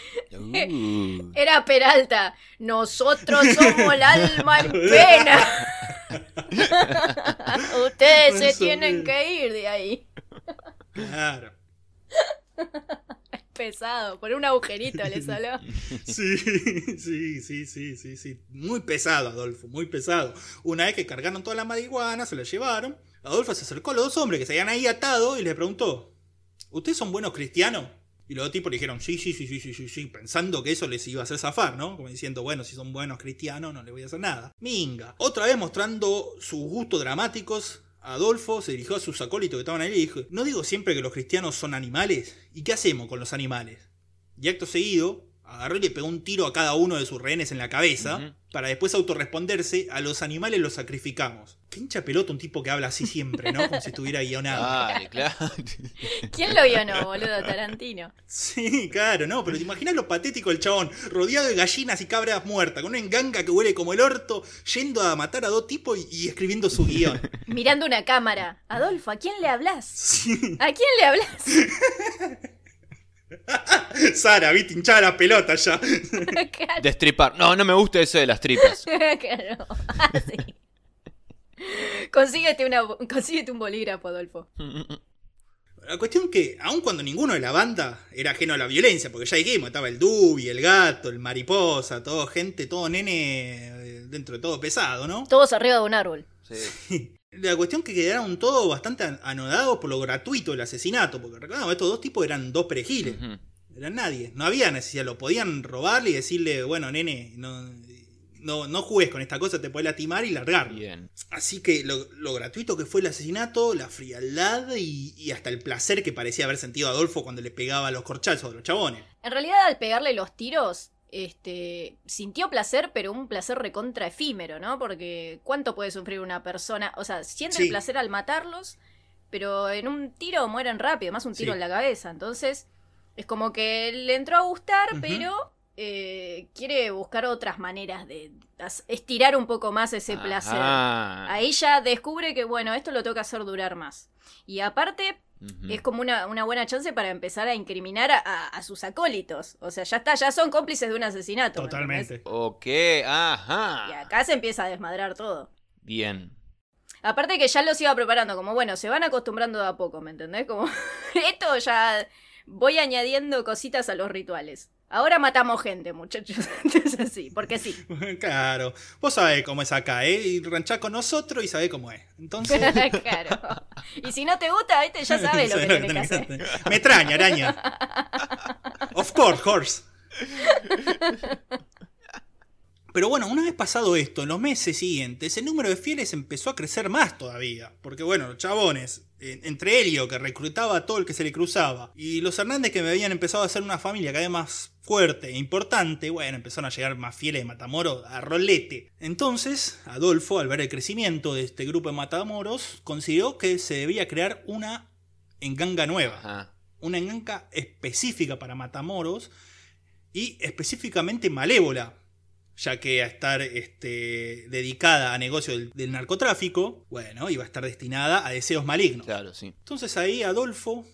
Era Peralta. Nosotros somos el alma en pena. Ustedes se tienen que ir de ahí. Claro. Pesado. Por un agujerito le salió. Sí, sí, sí, sí, sí, sí. Muy pesado, Adolfo, muy pesado. Una vez que cargaron toda la marihuana, se la llevaron. Adolfo se acercó a los dos hombres que se habían ahí atado y les preguntó: ¿Ustedes son buenos cristianos? Y los dos tipos le dijeron: Sí, sí, sí, sí, sí, sí, sí, pensando que eso les iba a hacer zafar, ¿no? Como diciendo: Bueno, si son buenos cristianos, no les voy a hacer nada. Minga. Otra vez mostrando sus gustos dramáticos. Adolfo se dirigió a sus acólitos que estaban ahí y dijo: ¿No digo siempre que los cristianos son animales? ¿Y qué hacemos con los animales? Y acto seguido, agarró y le pegó un tiro a cada uno de sus rehenes en la cabeza, para después autorresponderse, a los animales los sacrificamos. Qué hincha pelota un tipo que habla así siempre, ¿no? Como si estuviera guionado. Dale, claro. ¿Quién lo vio no, boludo? Tarantino. Sí, claro, no, pero te imaginas lo patético del chabón, rodeado de gallinas y cabras muertas, con una enganga que huele como el orto, yendo a matar a dos tipos y, y escribiendo su guion. Mirando una cámara. Adolfo, ¿a quién le hablas? Sí. ¿A quién le hablas? Sara, viste, hinchada la pelota ya. Claro. Destripar. No, no me gusta eso de las tripas. Claro. Ah, sí. Consíguete, una, consíguete un bolígrafo, Adolfo. La cuestión que, aun cuando ninguno de la banda era ajeno a la violencia, porque ya dijimos, estaba el Dubi, el gato, el mariposa, todo gente, todo nene, eh, dentro de todo pesado, ¿no? Todos arriba de un árbol. Sí. La cuestión que quedaron todos bastante an- anodados por lo gratuito del asesinato, porque recordamos, estos dos tipos eran dos perejiles, eran nadie, no había necesidad, lo podían robarle y decirle, bueno, nene, no, no, no juegues con esta cosa, te puede lastimar y largarlo. Bien. Así que lo, lo gratuito que fue el asesinato, la frialdad y, y hasta el placer que parecía haber sentido Adolfo cuando le pegaba los corchazos a los chabones. En realidad, al pegarle los tiros, este, sintió placer, pero un placer recontra efímero, ¿no? Porque ¿cuánto puede sufrir una persona? O sea, siente Sí. el placer al matarlos, pero en un tiro mueren rápido, más un tiro Sí. en la cabeza. Entonces, es como que le entró a gustar, pero eh, quiere buscar otras maneras de estirar un poco más ese placer. Ahí ya descubre que, bueno, esto lo toca hacer durar más. Y aparte, Es como una, una buena chance para empezar a incriminar a, a- a sus acólitos. O sea, ya está, ya son cómplices de un asesinato. Totalmente. Ok, Y ajá. acá se empieza a desmadrar todo. Bien. Aparte que ya los iba preparando, como bueno, se van acostumbrando de a poco, ¿me entendés? Como esto ya voy añadiendo cositas a los rituales. Ahora matamos gente, muchachos. Entonces así, porque sí. Claro, vos sabés cómo es acá, ¿eh? Y ranchás con nosotros y sabés cómo es. Entonces... claro. Y si no te gusta, ¿viste? ya sabes lo que que tenés hacer. Me extraña, araña. Of course, horse. Pero bueno, una vez pasado esto, en los meses siguientes, el número de fieles empezó a crecer más todavía. Porque bueno, los chabones, eh, entre Helio, que reclutaba a todo el que se le cruzaba, y los Hernández, que me habían empezado a hacer una familia cada vez más fuerte e importante, bueno, empezaron a llegar más fieles de Matamoros a rolete. Entonces, Adolfo, al ver el crecimiento de este grupo de Matamoros, consideró que se debía crear una enganga nueva Ajá. una enganga específica para Matamoros y específicamente malévola, ya que a estar este, dedicada a negocio del, del narcotráfico, bueno, iba a estar destinada a deseos malignos. Claro, sí. Entonces ahí Adolfo,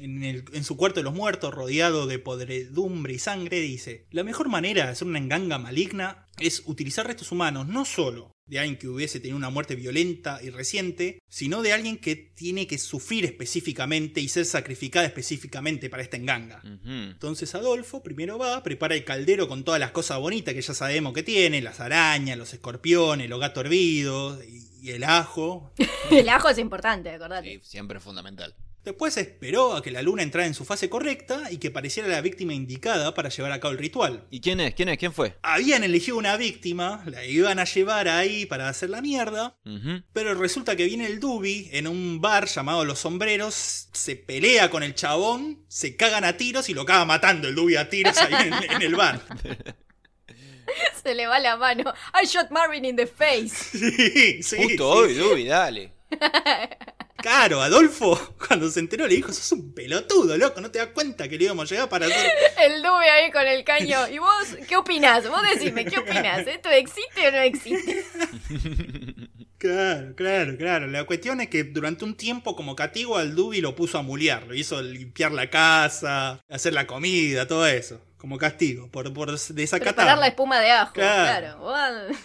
en, el- en su cuarto de los muertos, rodeado de podredumbre y sangre, dice, la mejor manera de hacer una enganga maligna es utilizar restos humanos, no solo de alguien que hubiese tenido una muerte violenta y reciente, sino de alguien que tiene que sufrir específicamente y ser sacrificada específicamente para esta enganga. Entonces Adolfo primero va, prepara el caldero con todas las cosas bonitas que ya sabemos que tiene, las arañas, los escorpiones, los gatos hervidos y, y el ajo, El ajo es importante, acordate. Sí, siempre es fundamental. Después esperó a que la luna entrara en su fase correcta y que pareciera la víctima indicada para llevar a cabo el ritual. ¿Y quién es? ¿Quién es? ¿Quién fue? Habían elegido una víctima, la iban a llevar ahí para hacer la mierda, pero resulta que viene el Dubi en un bar llamado Los Sombreros, se pelea con el chabón, se cagan a tiros y lo acaba matando el Dubi a tiros ahí en, en el bar. Se le va la mano. I shot Marvin in the face. Sí, sí, Justo sí. hoy, Dubi, dale. Claro, Adolfo, cuando se enteró, le dijo: Sos un pelotudo, loco, no te das cuenta que le íbamos a llegar para hacer. El Dube ahí con el caño. ¿Y vos qué opinás? Vos decime, ¿qué opinás? ¿Esto existe o no existe? Claro, claro, claro. La cuestión es que durante un tiempo, como castigo, al Dubi lo puso a mulear. Lo hizo limpiar la casa, hacer la comida, todo eso. Como castigo, por, por desacatar. Preparar la espuma de ajo. Claro. Claro.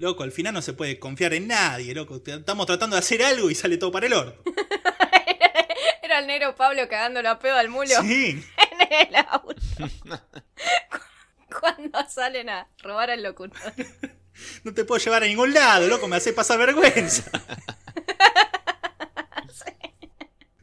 Loco, al final no se puede confiar en nadie, loco. Estamos tratando de hacer algo y sale todo para el orto. Era el negro Pablo cagando la pedo al mulo Sí. en el auto. Cu- Cuando salen a robar al locutor. No te puedo llevar a ningún lado, loco, me hace pasar vergüenza.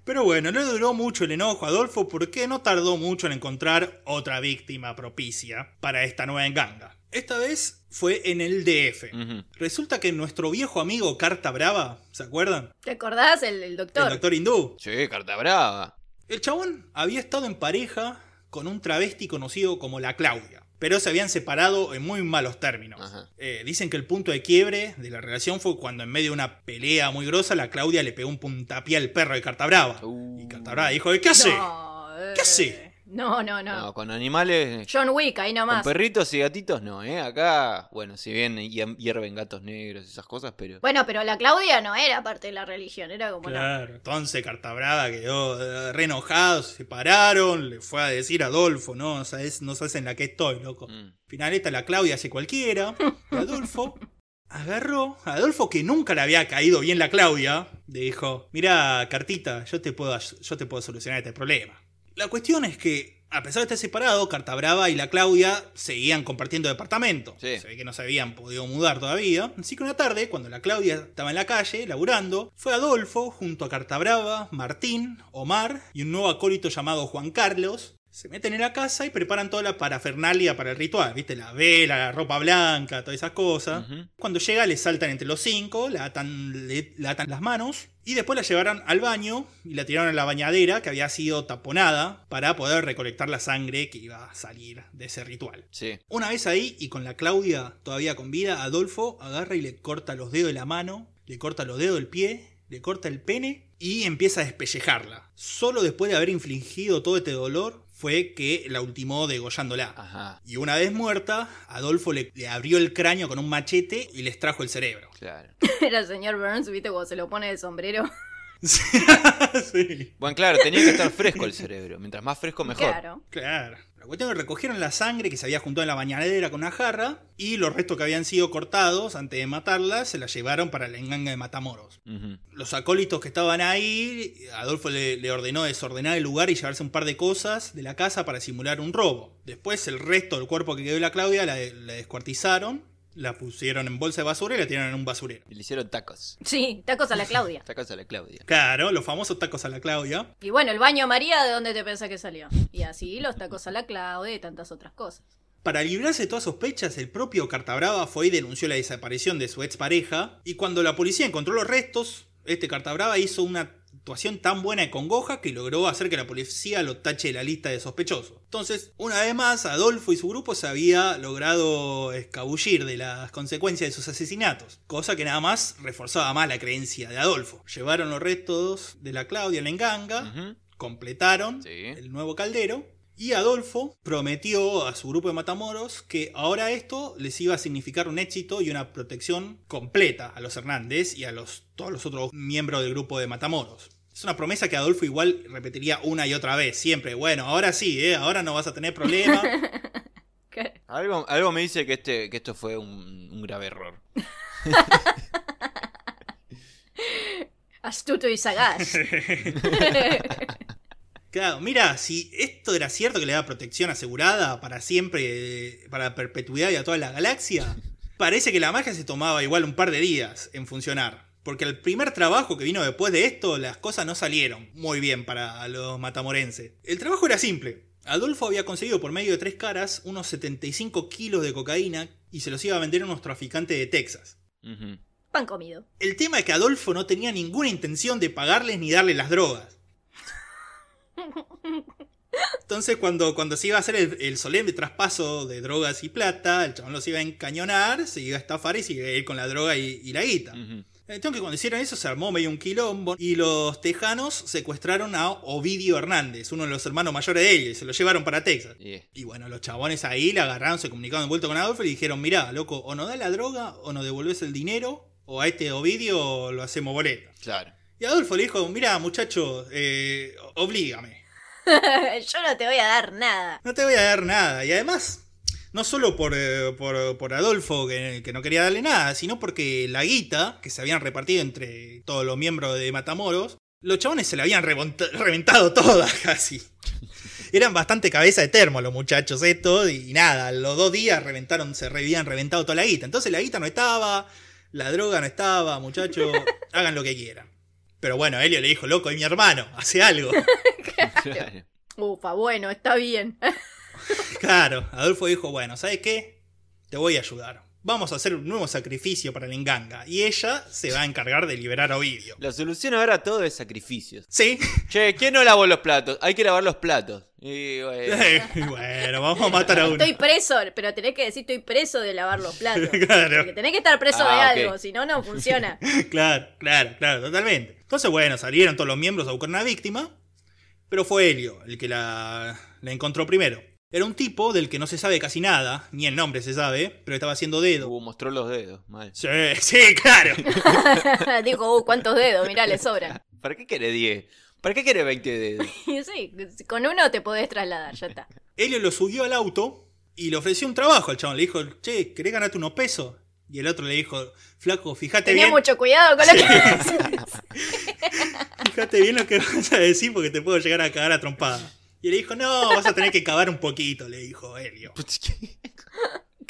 Pero bueno, no le duró mucho el enojo a Adolfo porque no tardó mucho en encontrar otra víctima propicia para esta nueva enganga. Esta vez fue en el DF. Resulta que nuestro viejo amigo Carta Brava, ¿se acuerdan? ¿Te acordás? El, el doctor. El doctor hindú. Sí, carta brava. El chabón había estado en pareja con un travesti conocido como la Claudia. Pero se habían separado en muy malos términos. Eh, dicen que el punto de quiebre de la relación fue cuando en medio de una pelea muy grosa la Claudia le pegó un puntapié al perro de Cartabrava. Uh. Y Cartabrava dijo, ¿qué hace? No, eh, ¿Qué hace? No, no, no. No, con animales. John Wick, ahí Con nomás. perritos y gatitos no, ¿eh? Acá, bueno, si bien hier- hierven gatos negros y esas cosas, pero. Bueno, pero la Claudia no era parte de la religión, era como la... Claro, entonces Cartabrava quedó eh, re enojado, se separaron, le fue a decir a Adolfo, no, sabes, no sabes en la que estoy, loco. Mm. Final esta la Claudia hace cualquiera. Y Adolfo agarró. a Adolfo, que nunca le había caído bien la Claudia, le dijo: Mira, cartita, yo te puedo, yo te puedo solucionar este problema. La cuestión es que, a pesar de estar separado, Cartabrava y la Claudia seguían compartiendo departamento. Sí. Se ve que no se habían podido mudar todavía. Así que una tarde, cuando la Claudia estaba en la calle, laburando, fue Adolfo junto a Cartabrava, Martín, Omar y un nuevo acólito llamado Juan Carlos. Se meten en la casa y preparan toda la parafernalia para el ritual, ¿viste? La vela, la ropa blanca, todas esas cosas. Cuando llega, le saltan entre los cinco, la atan, le, le atan las manos y después la llevaron al baño y la tiraron a la bañadera que había sido taponada para poder recolectar la sangre que iba a salir de ese ritual. Sí. Una vez ahí y con la Claudia todavía con vida, Adolfo agarra y le corta los dedos de la mano, le corta los dedos del pie, le corta el pene y empieza a despellejarla. Solo después de haber infligido todo este dolor fue que la ultimó degollándola. Ajá. Y una vez muerta, Adolfo le, le abrió el cráneo con un machete y le extrajo el cerebro. Claro. Era el señor Burns, viste, cuando se lo pone de sombrero. sí, Bueno, claro, tenía que estar fresco el cerebro. Mientras más fresco, mejor. Claro. claro. La cuestión es que recogieron la sangre que se había juntado en la bañadera con una jarra y los restos que habían sido cortados antes de matarla se la llevaron para la enganga de Matamoros. Los acólitos que estaban ahí, Adolfo le, le ordenó desordenar el lugar y llevarse un par de cosas de la casa para simular un robo. Después el resto del cuerpo que quedó de la Claudia la, la descuartizaron, la pusieron en bolsa de basura y la tiraron en un basurero. Y le hicieron tacos. Sí, tacos a la Claudia. Tacos a la Claudia. Claro, los famosos tacos a la Claudia. Y bueno, el baño María, ¿de dónde te pensás que salió? Y así los tacos a la Claudia y tantas otras cosas. Para librarse de todas sospechas, el propio Cartabrava fue y denunció la desaparición de su expareja. Y cuando la policía encontró los restos, este Cartabrava hizo una actuación tan buena y congoja que logró hacer que la policía lo tache de la lista de sospechosos. Entonces, una vez más, Adolfo y su grupo se había logrado escabullir de las consecuencias de sus asesinatos, cosa que nada más reforzaba más la creencia de Adolfo. Llevaron los restos de la Claudia en la enganga, completaron Sí. el nuevo caldero. Y Adolfo prometió a su grupo de Matamoros que ahora esto les iba a significar un éxito y una protección completa a los Hernández y a los, todos los otros miembros del grupo de Matamoros. Es una promesa que Adolfo igual repetiría una y otra vez, siempre. Bueno, ahora sí, ¿eh? ahora no vas a tener problema. ¿Qué? Algo, algo me dice que, este, que esto fue un, un grave error. Astuto y sagaz. Claro, mira, si esto era cierto que le da protección asegurada para siempre, para perpetuidad y a toda la galaxia, parece que la magia se tomaba igual un par de días en funcionar. Porque el primer trabajo que vino después de esto, las cosas no salieron muy bien para los matamorenses. El trabajo era simple. Adolfo había conseguido por medio de tres caras unos 75 kilos de cocaína y se los iba a vender a unos traficantes de Texas. Pan comido. El tema es que Adolfo no tenía ninguna intención de pagarles ni darles las drogas. Entonces cuando, cuando se iba a hacer el, el solemne traspaso de drogas y plata, el chabón los iba a encañonar, se iba a estafar y se iba a ir con la droga y, y la guita. Entonces que cuando hicieron eso se armó medio un quilombo y los tejanos secuestraron a Ovidio Hernández, uno de los hermanos mayores de ellos, y se lo llevaron para Texas. Yeah. Y bueno, los chabones ahí le agarraron, se comunicaron de vuelta con Adolfo y dijeron, mirá, loco, o nos da la droga o nos devolvés el dinero, o a este Ovidio lo hacemos boleta. Claro. Y Adolfo le dijo, mirá, muchacho, eh, oblígame. Yo no te voy a dar nada. No te voy a dar nada. Y además, no solo por, eh, por, por Adolfo, que, que no quería darle nada, sino porque la guita, que se habían repartido entre todos los miembros de Matamoros, los chabones se la habían reventado toda casi. Eran bastante cabeza de termo los muchachos estos, y nada, los dos días reventaron, se habían reventado toda la guita. Entonces la guita no estaba, la droga no estaba, muchachos, hagan lo que quieran. Pero bueno, Helio le dijo, loco, es mi hermano, hace algo. Claro. Ufa, bueno, está bien. Claro, Adolfo dijo, bueno, ¿sabes qué? Te voy a ayudar. vamos a hacer un nuevo sacrificio para el enganga. Y ella se va a encargar de liberar a Ovidio. La solución ahora a todo es sacrificios. Sí, Che, ¿quién no lavó los platos? Hay que lavar los platos. Y, bueno, bueno, vamos a matar a uno. Estoy preso, pero tenés que decir estoy preso de lavar los platos. Claro. Porque tenés que estar preso Ah, de ok. algo, si no, no funciona. Claro, claro, claro, totalmente. Entonces, bueno, salieron todos los miembros a buscar una víctima, pero fue Helio el que la, la encontró primero. Era un tipo del que no se sabe casi nada, ni el nombre se sabe, pero estaba haciendo dedo. uh, mostró los dedos. Mal. Sí, sí, claro. Dijo, uh, ¿cuántos dedos? Mirá, le sobran. ¿Para qué quiere 10? ¿Para qué quiere 20 dedos? Y sí, con uno te podés trasladar, ya está. Helio lo subió al auto y le ofreció un trabajo al chabón. Le dijo, che, ¿querés ganarte unos pesos? Y el otro le dijo, flaco, fíjate Tenía bien, mucho cuidado con lo que haces. fíjate bien lo que vas a decir porque te puedo llegar a cagar a trompada. Y le dijo, no, vas a tener que cavar un poquito, le dijo Helio.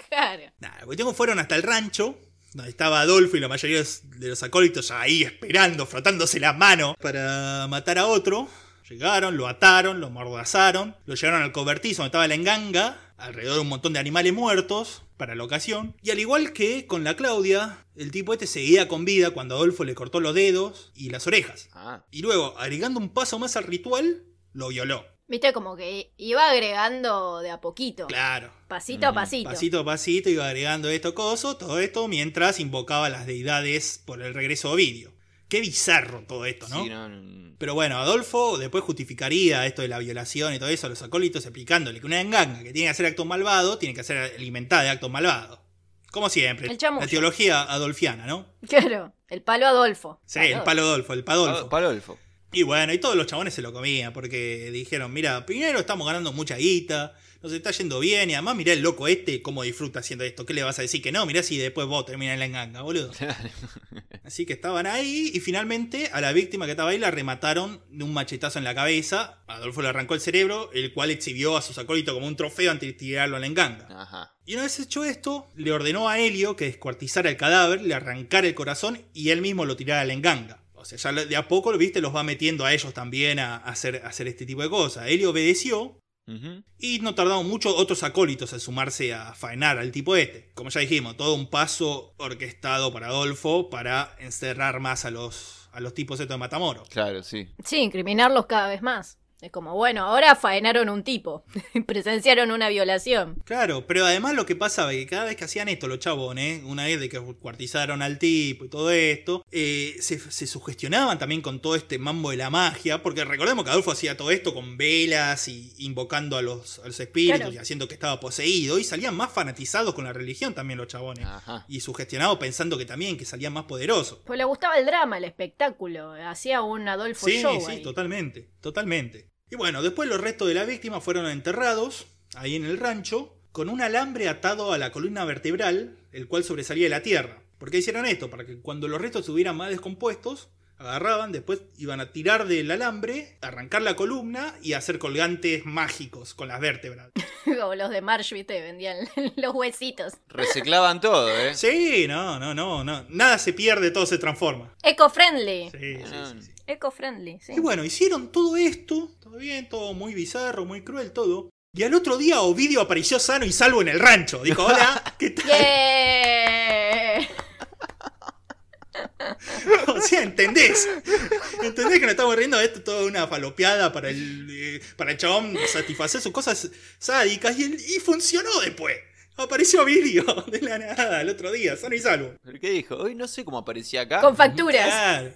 Claro. Nada, la cuestión fueron hasta el rancho, donde estaba Adolfo y la mayoría de los acólitos ahí esperando, frotándose la mano para matar a otro. Llegaron, lo ataron, lo mordazaron, lo llevaron al cobertizo donde estaba la enganga, alrededor de un montón de animales muertos para la ocasión. Y al igual que con la Claudia, el tipo este seguía con vida cuando Adolfo le cortó los dedos y las orejas. Ah, Y luego, agregando un paso más al ritual, lo violó. Viste, como que iba agregando de a poquito. Claro. Pasito a pasito. Pasito a pasito iba agregando esto coso, todo esto mientras invocaba a las deidades por el regreso de Ovidio. Qué bizarro todo esto, ¿no? sí, no, no. Pero bueno, Adolfo después justificaría esto de la violación y todo eso a los acólitos explicándole que una enganga que tiene que hacer actos malvados tiene que ser alimentada de actos malvados. Como siempre, El la teología adolfiana, ¿no? Claro, el palo Adolfo. Sí, el palo Adolfo, el padolfo. Pa- Palolfo. Y bueno, y todos los chabones se lo comían porque dijeron, mira, primero estamos ganando mucha guita, nos está yendo bien y además mirá el loco este cómo disfruta haciendo esto. ¿Qué le vas a decir que no? Mirá si después vos terminás en la enganga, boludo. Así que estaban ahí y finalmente a la víctima que estaba ahí la remataron de un machetazo en la cabeza. Adolfo le arrancó el cerebro, el cual exhibió a sus acólitos como un trofeo antes de tirarlo a la enganga. Ajá. Y una vez hecho esto, le ordenó a Helio que descuartizara el cadáver, le arrancara el corazón y él mismo lo tirara a la enganga. O sea, ya de a poco, viste, los va metiendo a ellos también a hacer, a hacer este tipo de cosas. Helio obedeció y no tardaron mucho otros acólitos en sumarse a faenar al tipo este. Como ya dijimos, todo un paso orquestado para Adolfo para encerrar más a los, a los tipos estos de Matamoros. Claro, sí. Sí, incriminarlos cada vez más. Es como, bueno, ahora faenaron un tipo. Presenciaron una violación. Claro, pero además lo que pasaba es que cada vez que hacían esto los chabones, una vez de que cuartizaron al tipo y todo esto, eh, se, se sugestionaban también con todo este mambo de la magia, porque recordemos que Adolfo hacía todo esto con velas y invocando a los, a los espíritus Claro. y haciendo que estaba poseído, y salían más fanatizados con la religión también los chabones. Ajá. Y sugestionados pensando que también que salían más poderosos. Pues le gustaba el drama, el espectáculo. Hacía un Adolfo Sí, Show sí, totalmente, totalmente. Y bueno, después los restos de la víctima fueron enterrados ahí en el rancho con un alambre atado a la columna vertebral, el cual sobresalía de la tierra. ¿Por qué hicieron esto? Para que cuando los restos estuvieran más descompuestos, agarraban, después iban a tirar del alambre, arrancar la columna y hacer colgantes mágicos con las vértebras. Como los de Marsh, viste, vendían los huesitos. Reciclaban todo, ¿eh? Sí, no, no, no, no. Nada se pierde, todo se transforma. Eco-friendly. Sí, sí, Ah. sí, sí. Eco-friendly, sí. Y bueno, hicieron todo esto, todo bien, todo muy bizarro, muy cruel, todo. Y al otro día Ovidio apareció sano y salvo en el rancho. Dijo, hola, ¿qué tal? Yeah. O sea, ¿entendés? ¿Entendés que nos estamos riendo de esto? Toda una falopeada para el, eh, para el chabón satisfacer sus cosas sádicas y, funcionó después. Apareció Ovidio de la nada el otro día, sano y salvo. ¿Pero qué dijo? Hoy no sé cómo aparecía acá. Con facturas. Claro.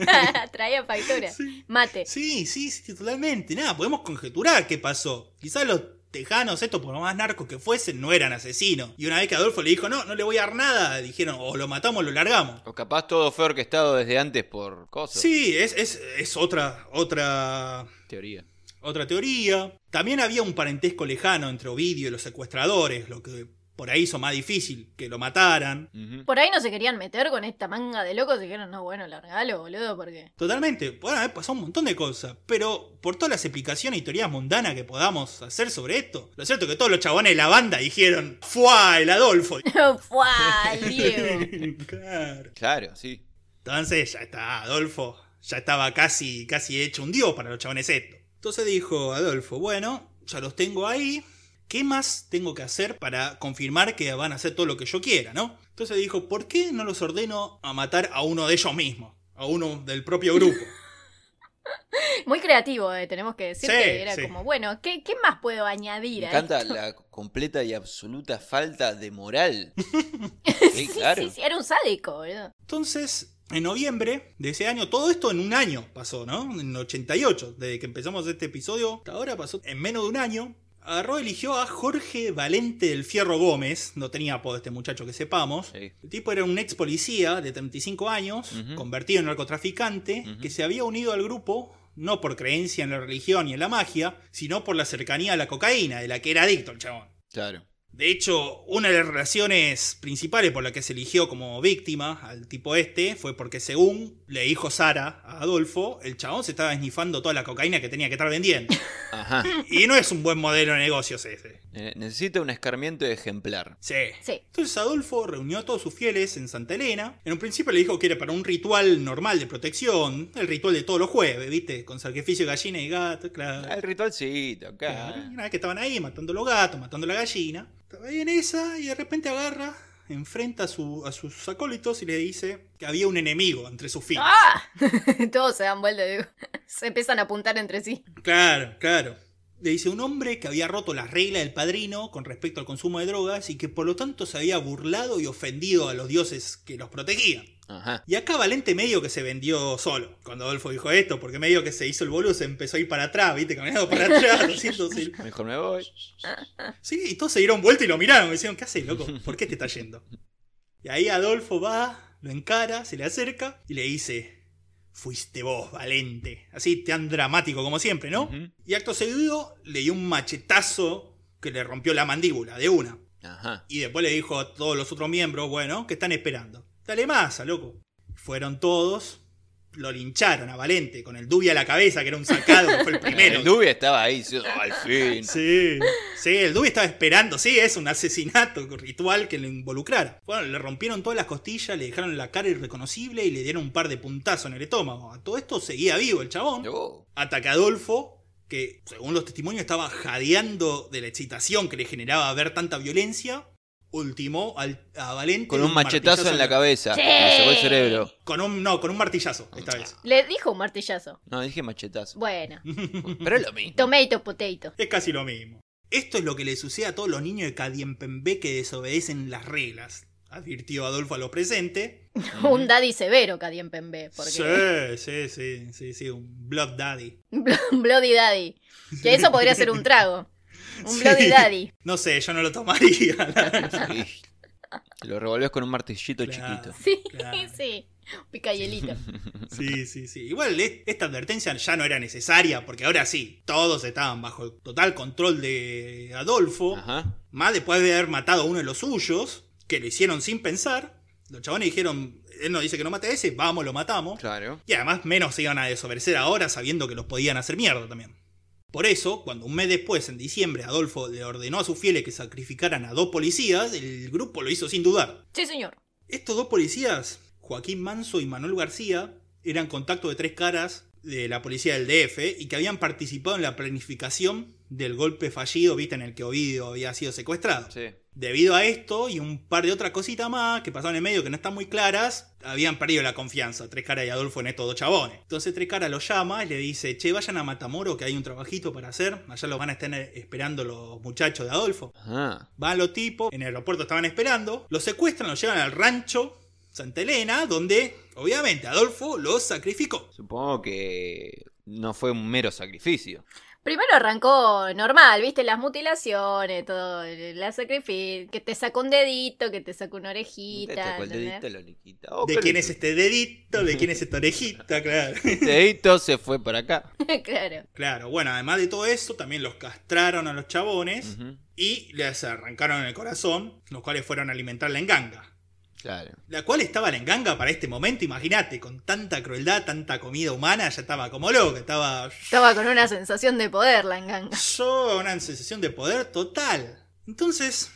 Traía facturas. Mate. Sí, sí, sí, totalmente. Nada, podemos conjeturar qué pasó. Quizás los tejanos, estos por lo más narcos que fuesen, no eran asesinos. Y una vez que Adolfo le dijo, no, no le voy a dar nada, dijeron, o lo matamos o lo largamos. O capaz todo fue orquestado desde antes por cosas. Sí, es, es, es otra, otra, Teoría. Otra teoría. También había un parentesco lejano entre Ovidio y los secuestradores, lo que por ahí hizo más difícil que lo mataran. Por ahí no se querían meter con esta manga de locos y dijeron, no, bueno, largalo, boludo, porque. Totalmente, pueden haber pasado un montón de cosas, pero por todas las explicaciones y teorías mundanas que podamos hacer sobre esto, lo cierto es que todos los chabones de la banda dijeron, ¡Fua! El Adolfo. ¡Fua! el Diego! claro. Claro, sí. Entonces ya está, Adolfo ya estaba casi, casi hecho un dios para los chabones estos. Entonces dijo Adolfo, bueno, ya los tengo ahí, ¿qué más tengo que hacer para confirmar que van a hacer todo lo que yo quiera, no? Entonces dijo, ¿por qué no los ordeno a matar a uno de ellos mismos? A uno del propio grupo. Muy creativo, eh, tenemos que decir Sí, que era sí. como, bueno, ¿qué, qué más puedo añadir Me a encanta esto? la completa y absoluta falta de moral. Sí, Sí, claro. sí, sí, era un sádico, boludo. Entonces, en noviembre de ese año, todo esto en un año pasó, ¿no? En 88, desde que empezamos este episodio, hasta ahora pasó en menos de un año. Agarró, eligió a Jorge Valente del Fierro Gómez, no tenía apodo este muchacho que sepamos. Sí. El tipo era un ex policía de 35 años, Ujú. convertido en narcotraficante, Ujú. que se había unido al grupo no por creencia en la religión y en la magia, sino por la cercanía a la cocaína, de la que era adicto el chabón. Claro. De hecho, una de las relaciones principales por la que se eligió como víctima al tipo este fue porque según le dijo Sara a Adolfo, el chabón se estaba esnifando toda la cocaína que tenía que estar vendiendo. Ajá. Y no es un buen modelo de negocios ese. Eh, necesita un escarmiento ejemplar. Sí. Sí. Entonces Adolfo reunió a todos sus fieles en Santa Elena. En un principio le dijo que era para un ritual normal de protección, el ritual de todos los jueves, ¿viste? Con sacrificio de gallina y gato, claro. Ah, El ritualcito, Claro, vez que estaban ahí matando los gatos, matando la gallina, estaba ahí en esa y de repente agarra, enfrenta a, su- a sus acólitos y le dice que había un enemigo entre sus filas. ¡Ah! Todos se dan vuelta, digo. se empiezan a apuntar entre sí. Claro, claro. Le dice un hombre que había roto las reglas del padrino con respecto al consumo de drogas y que por lo tanto se había burlado y ofendido a los dioses que los protegían. Ajá. Y acá Valente medio que se vendió solo. Cuando Adolfo dijo esto, porque medio que se hizo el boludo, se empezó a ir para atrás, viste, caminando para atrás, haciéndose- Mejor me voy. Sí, y todos se dieron vuelta y lo miraron. Me decían, ¿qué haces, loco? ¿Por qué te está yendo? Y ahí Adolfo va, lo encara, se le acerca y le dice: Fuiste vos, Valente. Así tan dramático como siempre, ¿no? Y acto seguido le dio un machetazo que le rompió la mandíbula de una. Ajá. Y después le dijo a todos los otros miembros: Bueno, ¿qué están esperando? Dale masa, loco. Fueron todos, lo lincharon a Valente con el dubia a la cabeza, que era un sacado, que fue el primero. El Dubi estaba ahí, diciendo, "Oh, al fin. Sí, sí, el Dewey estaba esperando, sí, es un asesinato ritual que lo involucrara. Bueno, le rompieron todas las costillas, le dejaron la cara irreconocible y le dieron un par de puntazos en el estómago. A todo esto seguía vivo el chabón. Oh, Hasta que Adolfo, que según los testimonios estaba jadeando de la excitación que le generaba ver tanta violencia, ultimó al, a Valente Con un machetazo en la cabeza. Sí. Le sacó el cerebro. Con un, no, con un martillazo, esta vez. Le dijo un martillazo. No, dije machetazo. Bueno, Pero es lo mismo. tomato potato. Es casi lo mismo. Esto es lo que le sucede a todos los niños de Cadiempembe que desobedecen las reglas, advirtió Adolfo a lo presente. Un daddy severo, Cadien Pembe. Porque... Sí, sí, sí, sí, sí, un Blood Daddy. Bloody Daddy. Que eso podría ser un trago. Un Sí. Bloody Daddy. No sé, yo no lo tomaría. Sí. Lo revolves con un martillito Claro. chiquito. Sí, Claro. sí. Picayelito. Sí, sí, sí. Igual es- esta advertencia ya no era necesaria porque ahora sí, todos estaban bajo el total control de Adolfo. Ajá. Más después de haber matado a uno de los suyos, que lo hicieron sin pensar. Los chabones dijeron, él nos dice que no mate a ese, vamos, lo matamos. Claro. Y además menos se iban a desobedecer ahora sabiendo que los podían hacer mierda también. Por eso, cuando un mes después, en diciembre, Adolfo le ordenó a sus fieles que sacrificaran a dos policías, el grupo lo hizo sin dudar. Sí, señor. Estos dos policías, Joaquín Manso y Manuel García, eran contacto de tres caras de la policía del DF y que habían participado en la planificación del golpe fallido, viste, en el que Ovidio había sido secuestrado. Sí. Debido a esto y un par de otras cositas más que pasaron en medio que no están muy claras, habían perdido la confianza Tres Caras y Adolfo en estos dos chabones. Entonces Tres Caras los llama y le dice, che, vayan a Matamoro que hay un trabajito para hacer, allá los van a estar esperando los muchachos de Adolfo. Ajá. Van los tipos, en el aeropuerto estaban esperando, los secuestran, los llevan al rancho Santa Elena, donde obviamente Adolfo los sacrificó. Supongo que no fue un mero sacrificio. Primero arrancó normal, viste, las mutilaciones, todo, la sacrificio, que te saca un dedito, que te saca una Te orejita. sacó el dedito, la. Oh, ¿De quién es este dedito? ¿De quién es esta orejita? Claro. Este dedito se fue para acá. claro. Claro, bueno, además de todo eso, también los castraron a los chabones y les arrancaron el corazón, los cuales fueron a alimentar la enganga. Claro. La cual estaba la enganga para este momento, imagínate, con tanta crueldad, tanta comida humana, ya estaba como loca, estaba Estaba con una sensación de poder la enganga. yo una sensación de poder total. Entonces,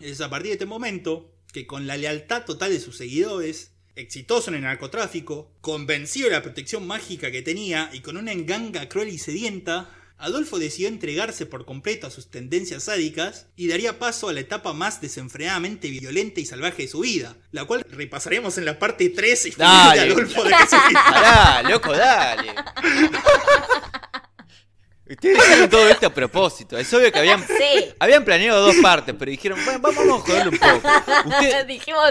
es a partir de este momento que con la lealtad total de sus seguidores, exitoso en el narcotráfico, convencido de la protección mágica que tenía y con una enganga cruel y sedienta, Adolfo decidió entregarse por completo a sus tendencias sádicas y daría paso a la etapa más desenfrenadamente violenta y salvaje de su vida, la cual repasaremos en la parte 3 y Dale. Adolfo de Jesucristo. Pará, loco, dale. Ustedes hicieron todo esto a propósito. Es obvio que habían, Sí. habían planeado dos partes, pero dijeron, bueno, vamos a joderlo un poco. Usted- Dijimos,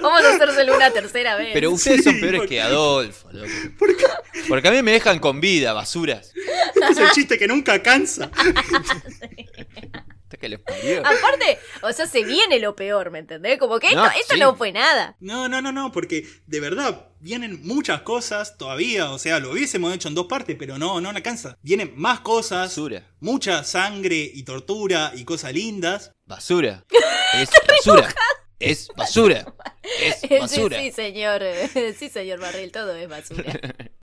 vamos a hacérselo una tercera vez. pero ustedes son peores porque- que Adolfo, loco. ¿Por qué? Porque a mí me dejan con vida, basuras. Este es el chiste que nunca cansa. Hasta que les parió. Aparte, o sea, se viene lo peor, ¿me entendés? Como que esto, No, esto sí. no fue nada. No, no, no, no, porque de verdad vienen muchas cosas todavía. O sea, lo hubiésemos hecho en dos partes, pero no, no alcanza. Vienen más cosas, Basura. mucha sangre y tortura y cosas lindas. Basura. Es basura. Es basura. Es basura. Sí, sí, señor. Sí, señor Barril, todo es basura.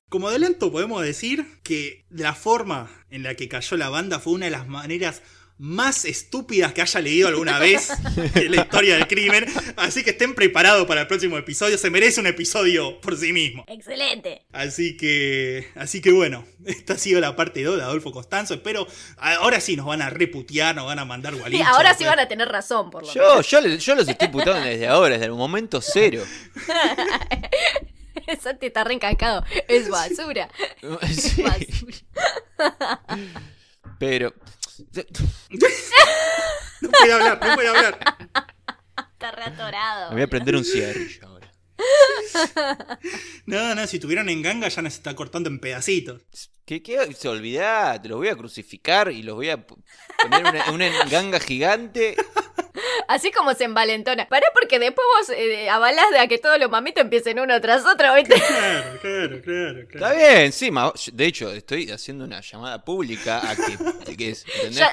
Como adelanto, podemos decir que la forma en la que cayó la banda fue una de las maneras más estúpidas que haya leído alguna vez en la historia del crimen. Así que estén preparados para el próximo episodio. Se merece un episodio por sí mismo. Excelente. Así que, así que bueno, esta ha sido la parte 2 de Adolfo Costanzo. Espero, ahora sí nos van a reputear, nos van a mandar Sí, gualicho. ahora sí van a tener razón, por lo Yo, menos. yo, yo los estoy putando desde ahora, desde el momento cero. Santi está reencalcado. Es basura. Sí. Basura. Pero. No puede hablar, no puede hablar. Está reatorado. Me voy a prender un cigarrillo ahora. No, no, si tuvieron en ganga ya nos está cortando en pedacitos. ¿Qué, qué? Se olvidá, te los voy a crucificar y los voy a poner una, una ganga gigante. Así como se envalentona. Pará porque después vos eh, avalás de a que todos los mamitos empiecen uno tras otro, ¿viste? Claro, claro, claro, Está claro. bien, sí, ma- de hecho, estoy haciendo una llamada pública a que. que es, ¿entendés? Ya,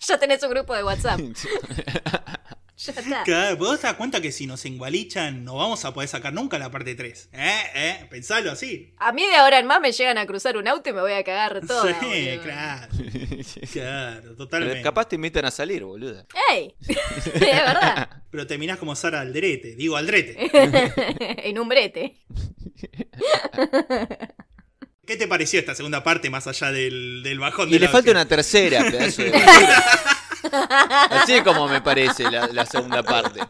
ya tenés un grupo de WhatsApp. Ya está. Claro, ¿vos te das cuenta que si nos engualichan no vamos a poder sacar nunca la parte 3? ¿Eh? ¿Eh? Pensalo así. A mí de ahora en más me llegan a cruzar un auto y me voy a cagar todo. sí, claro. Claro, totalmente. Capaz te invitan a salir, boluda. ¡Ey! es verdad. Pero terminás como Sara Alderete, digo Aldrete. en un brete. ¿Qué te pareció esta segunda parte más allá del, del bajón Y de le la falta una tercera, pedazo de. Así es como me parece la, la segunda parte.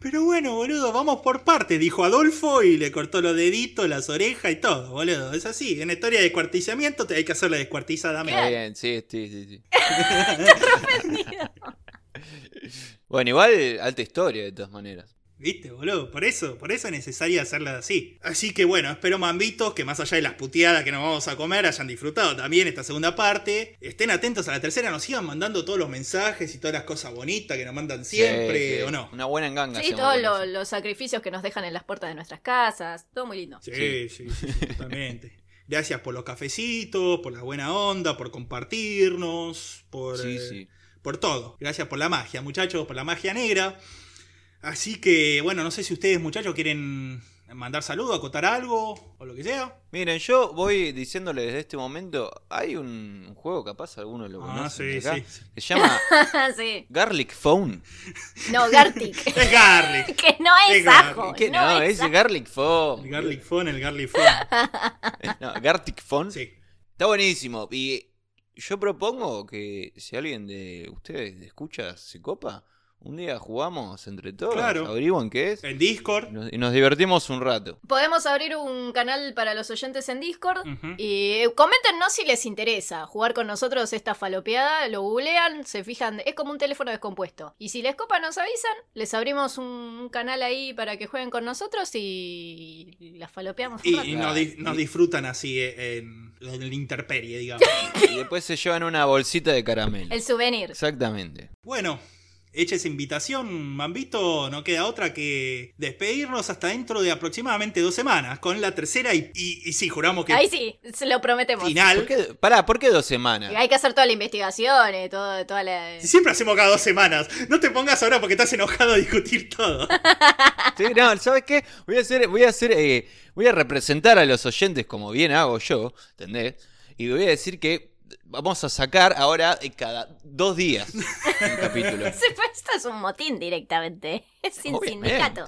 Pero bueno, boludo, vamos por partes, dijo Adolfo y le cortó los deditos, las orejas y todo, boludo. Es así, en la historia de descuartizamiento te hay que hacer la descuartizada. Está bien, sí, sí, sí. sí. bueno, igual alta historia de todas maneras. ¿Viste, boludo? Por eso, por eso es necesario hacerla así. Así que bueno, espero mambitos que más allá de las puteadas que nos vamos a comer hayan disfrutado también esta segunda parte. Estén atentos a la tercera, nos sigan mandando todos los mensajes y todas las cosas bonitas que nos mandan siempre, Sí, sí. ¿o no? Una buena enganga. Sí, todos lo- los sacrificios que nos dejan en las puertas de nuestras casas. Todo muy lindo. Sí, Sí. sí, sí, sí, totalmente. Gracias por los cafecitos, por la buena onda, por compartirnos, por, Sí, eh, por todo. Gracias por la magia, muchachos, por la magia negra. Así que, bueno, no sé si ustedes, muchachos, quieren mandar saludos, acotar algo o lo que sea. Miren, yo voy diciéndole desde este momento, hay un, juego capaz, algunos lo Ah, conocen sí, acá, sí, sí. que se llama sí. Garlic Phone. No, Gartic. Es Garlic. que no es Es ajo. ¿Qué? no, No, es. Garlic Phone. El Garlic Phone, el Garlic Phone. No, Gartic Phone. Sí. Está buenísimo. Y yo propongo que si alguien de ustedes escucha se copa, un día jugamos entre todos, Claro. averiguan qué es En Discord. y nos, y nos divertimos un rato. Podemos abrir un canal para los oyentes en Discord. Ujú. Y eh, coméntenos si les interesa jugar con nosotros esta falopeada, lo googlean, se fijan, es como un teléfono descompuesto. Y si les copa nos avisan, les abrimos un canal ahí para que jueguen con nosotros y la falopeamos un Y, rato. y nos, di- nos disfrutan así eh, en, en la interperie, digamos. Y después se llevan una bolsita de caramelo. El souvenir. Exactamente. Bueno, hecha esa invitación, Mambito, no queda otra que despedirnos hasta dentro de aproximadamente dos semanas, con la tercera y, y, y sí, juramos que Ahí sí, se lo prometemos. final. ¿Por qué, pará, ¿por qué dos semanas? Y hay que hacer toda la investigación, eh, todo, toda la... Si Siempre hacemos cada dos semanas. No te pongas ahora porque estás enojado a discutir todo. Sí, no, ¿sabes qué? Voy a hacer, voy a hacer, eh, voy a representar a los oyentes como bien hago yo, ¿entendés? Y voy a decir que vamos a sacar ahora eh, cada dos días un capítulo. Esto es un motín directamente. Es sin Obviamente. sindicato.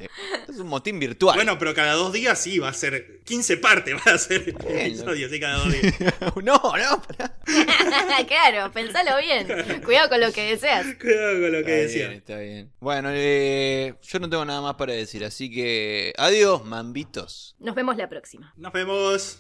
Es un motín virtual. Bueno, pero cada dos días sí, va a ser 15 partes, va a ser sí, cada dos días. no, no, pará. claro, pensalo bien. Cuidado con lo que deseas. Cuidado con lo que Está bien, decía. está bien. Bueno, eh, yo no tengo nada más para decir, así que adiós, mambitos. Nos vemos la próxima. Nos vemos.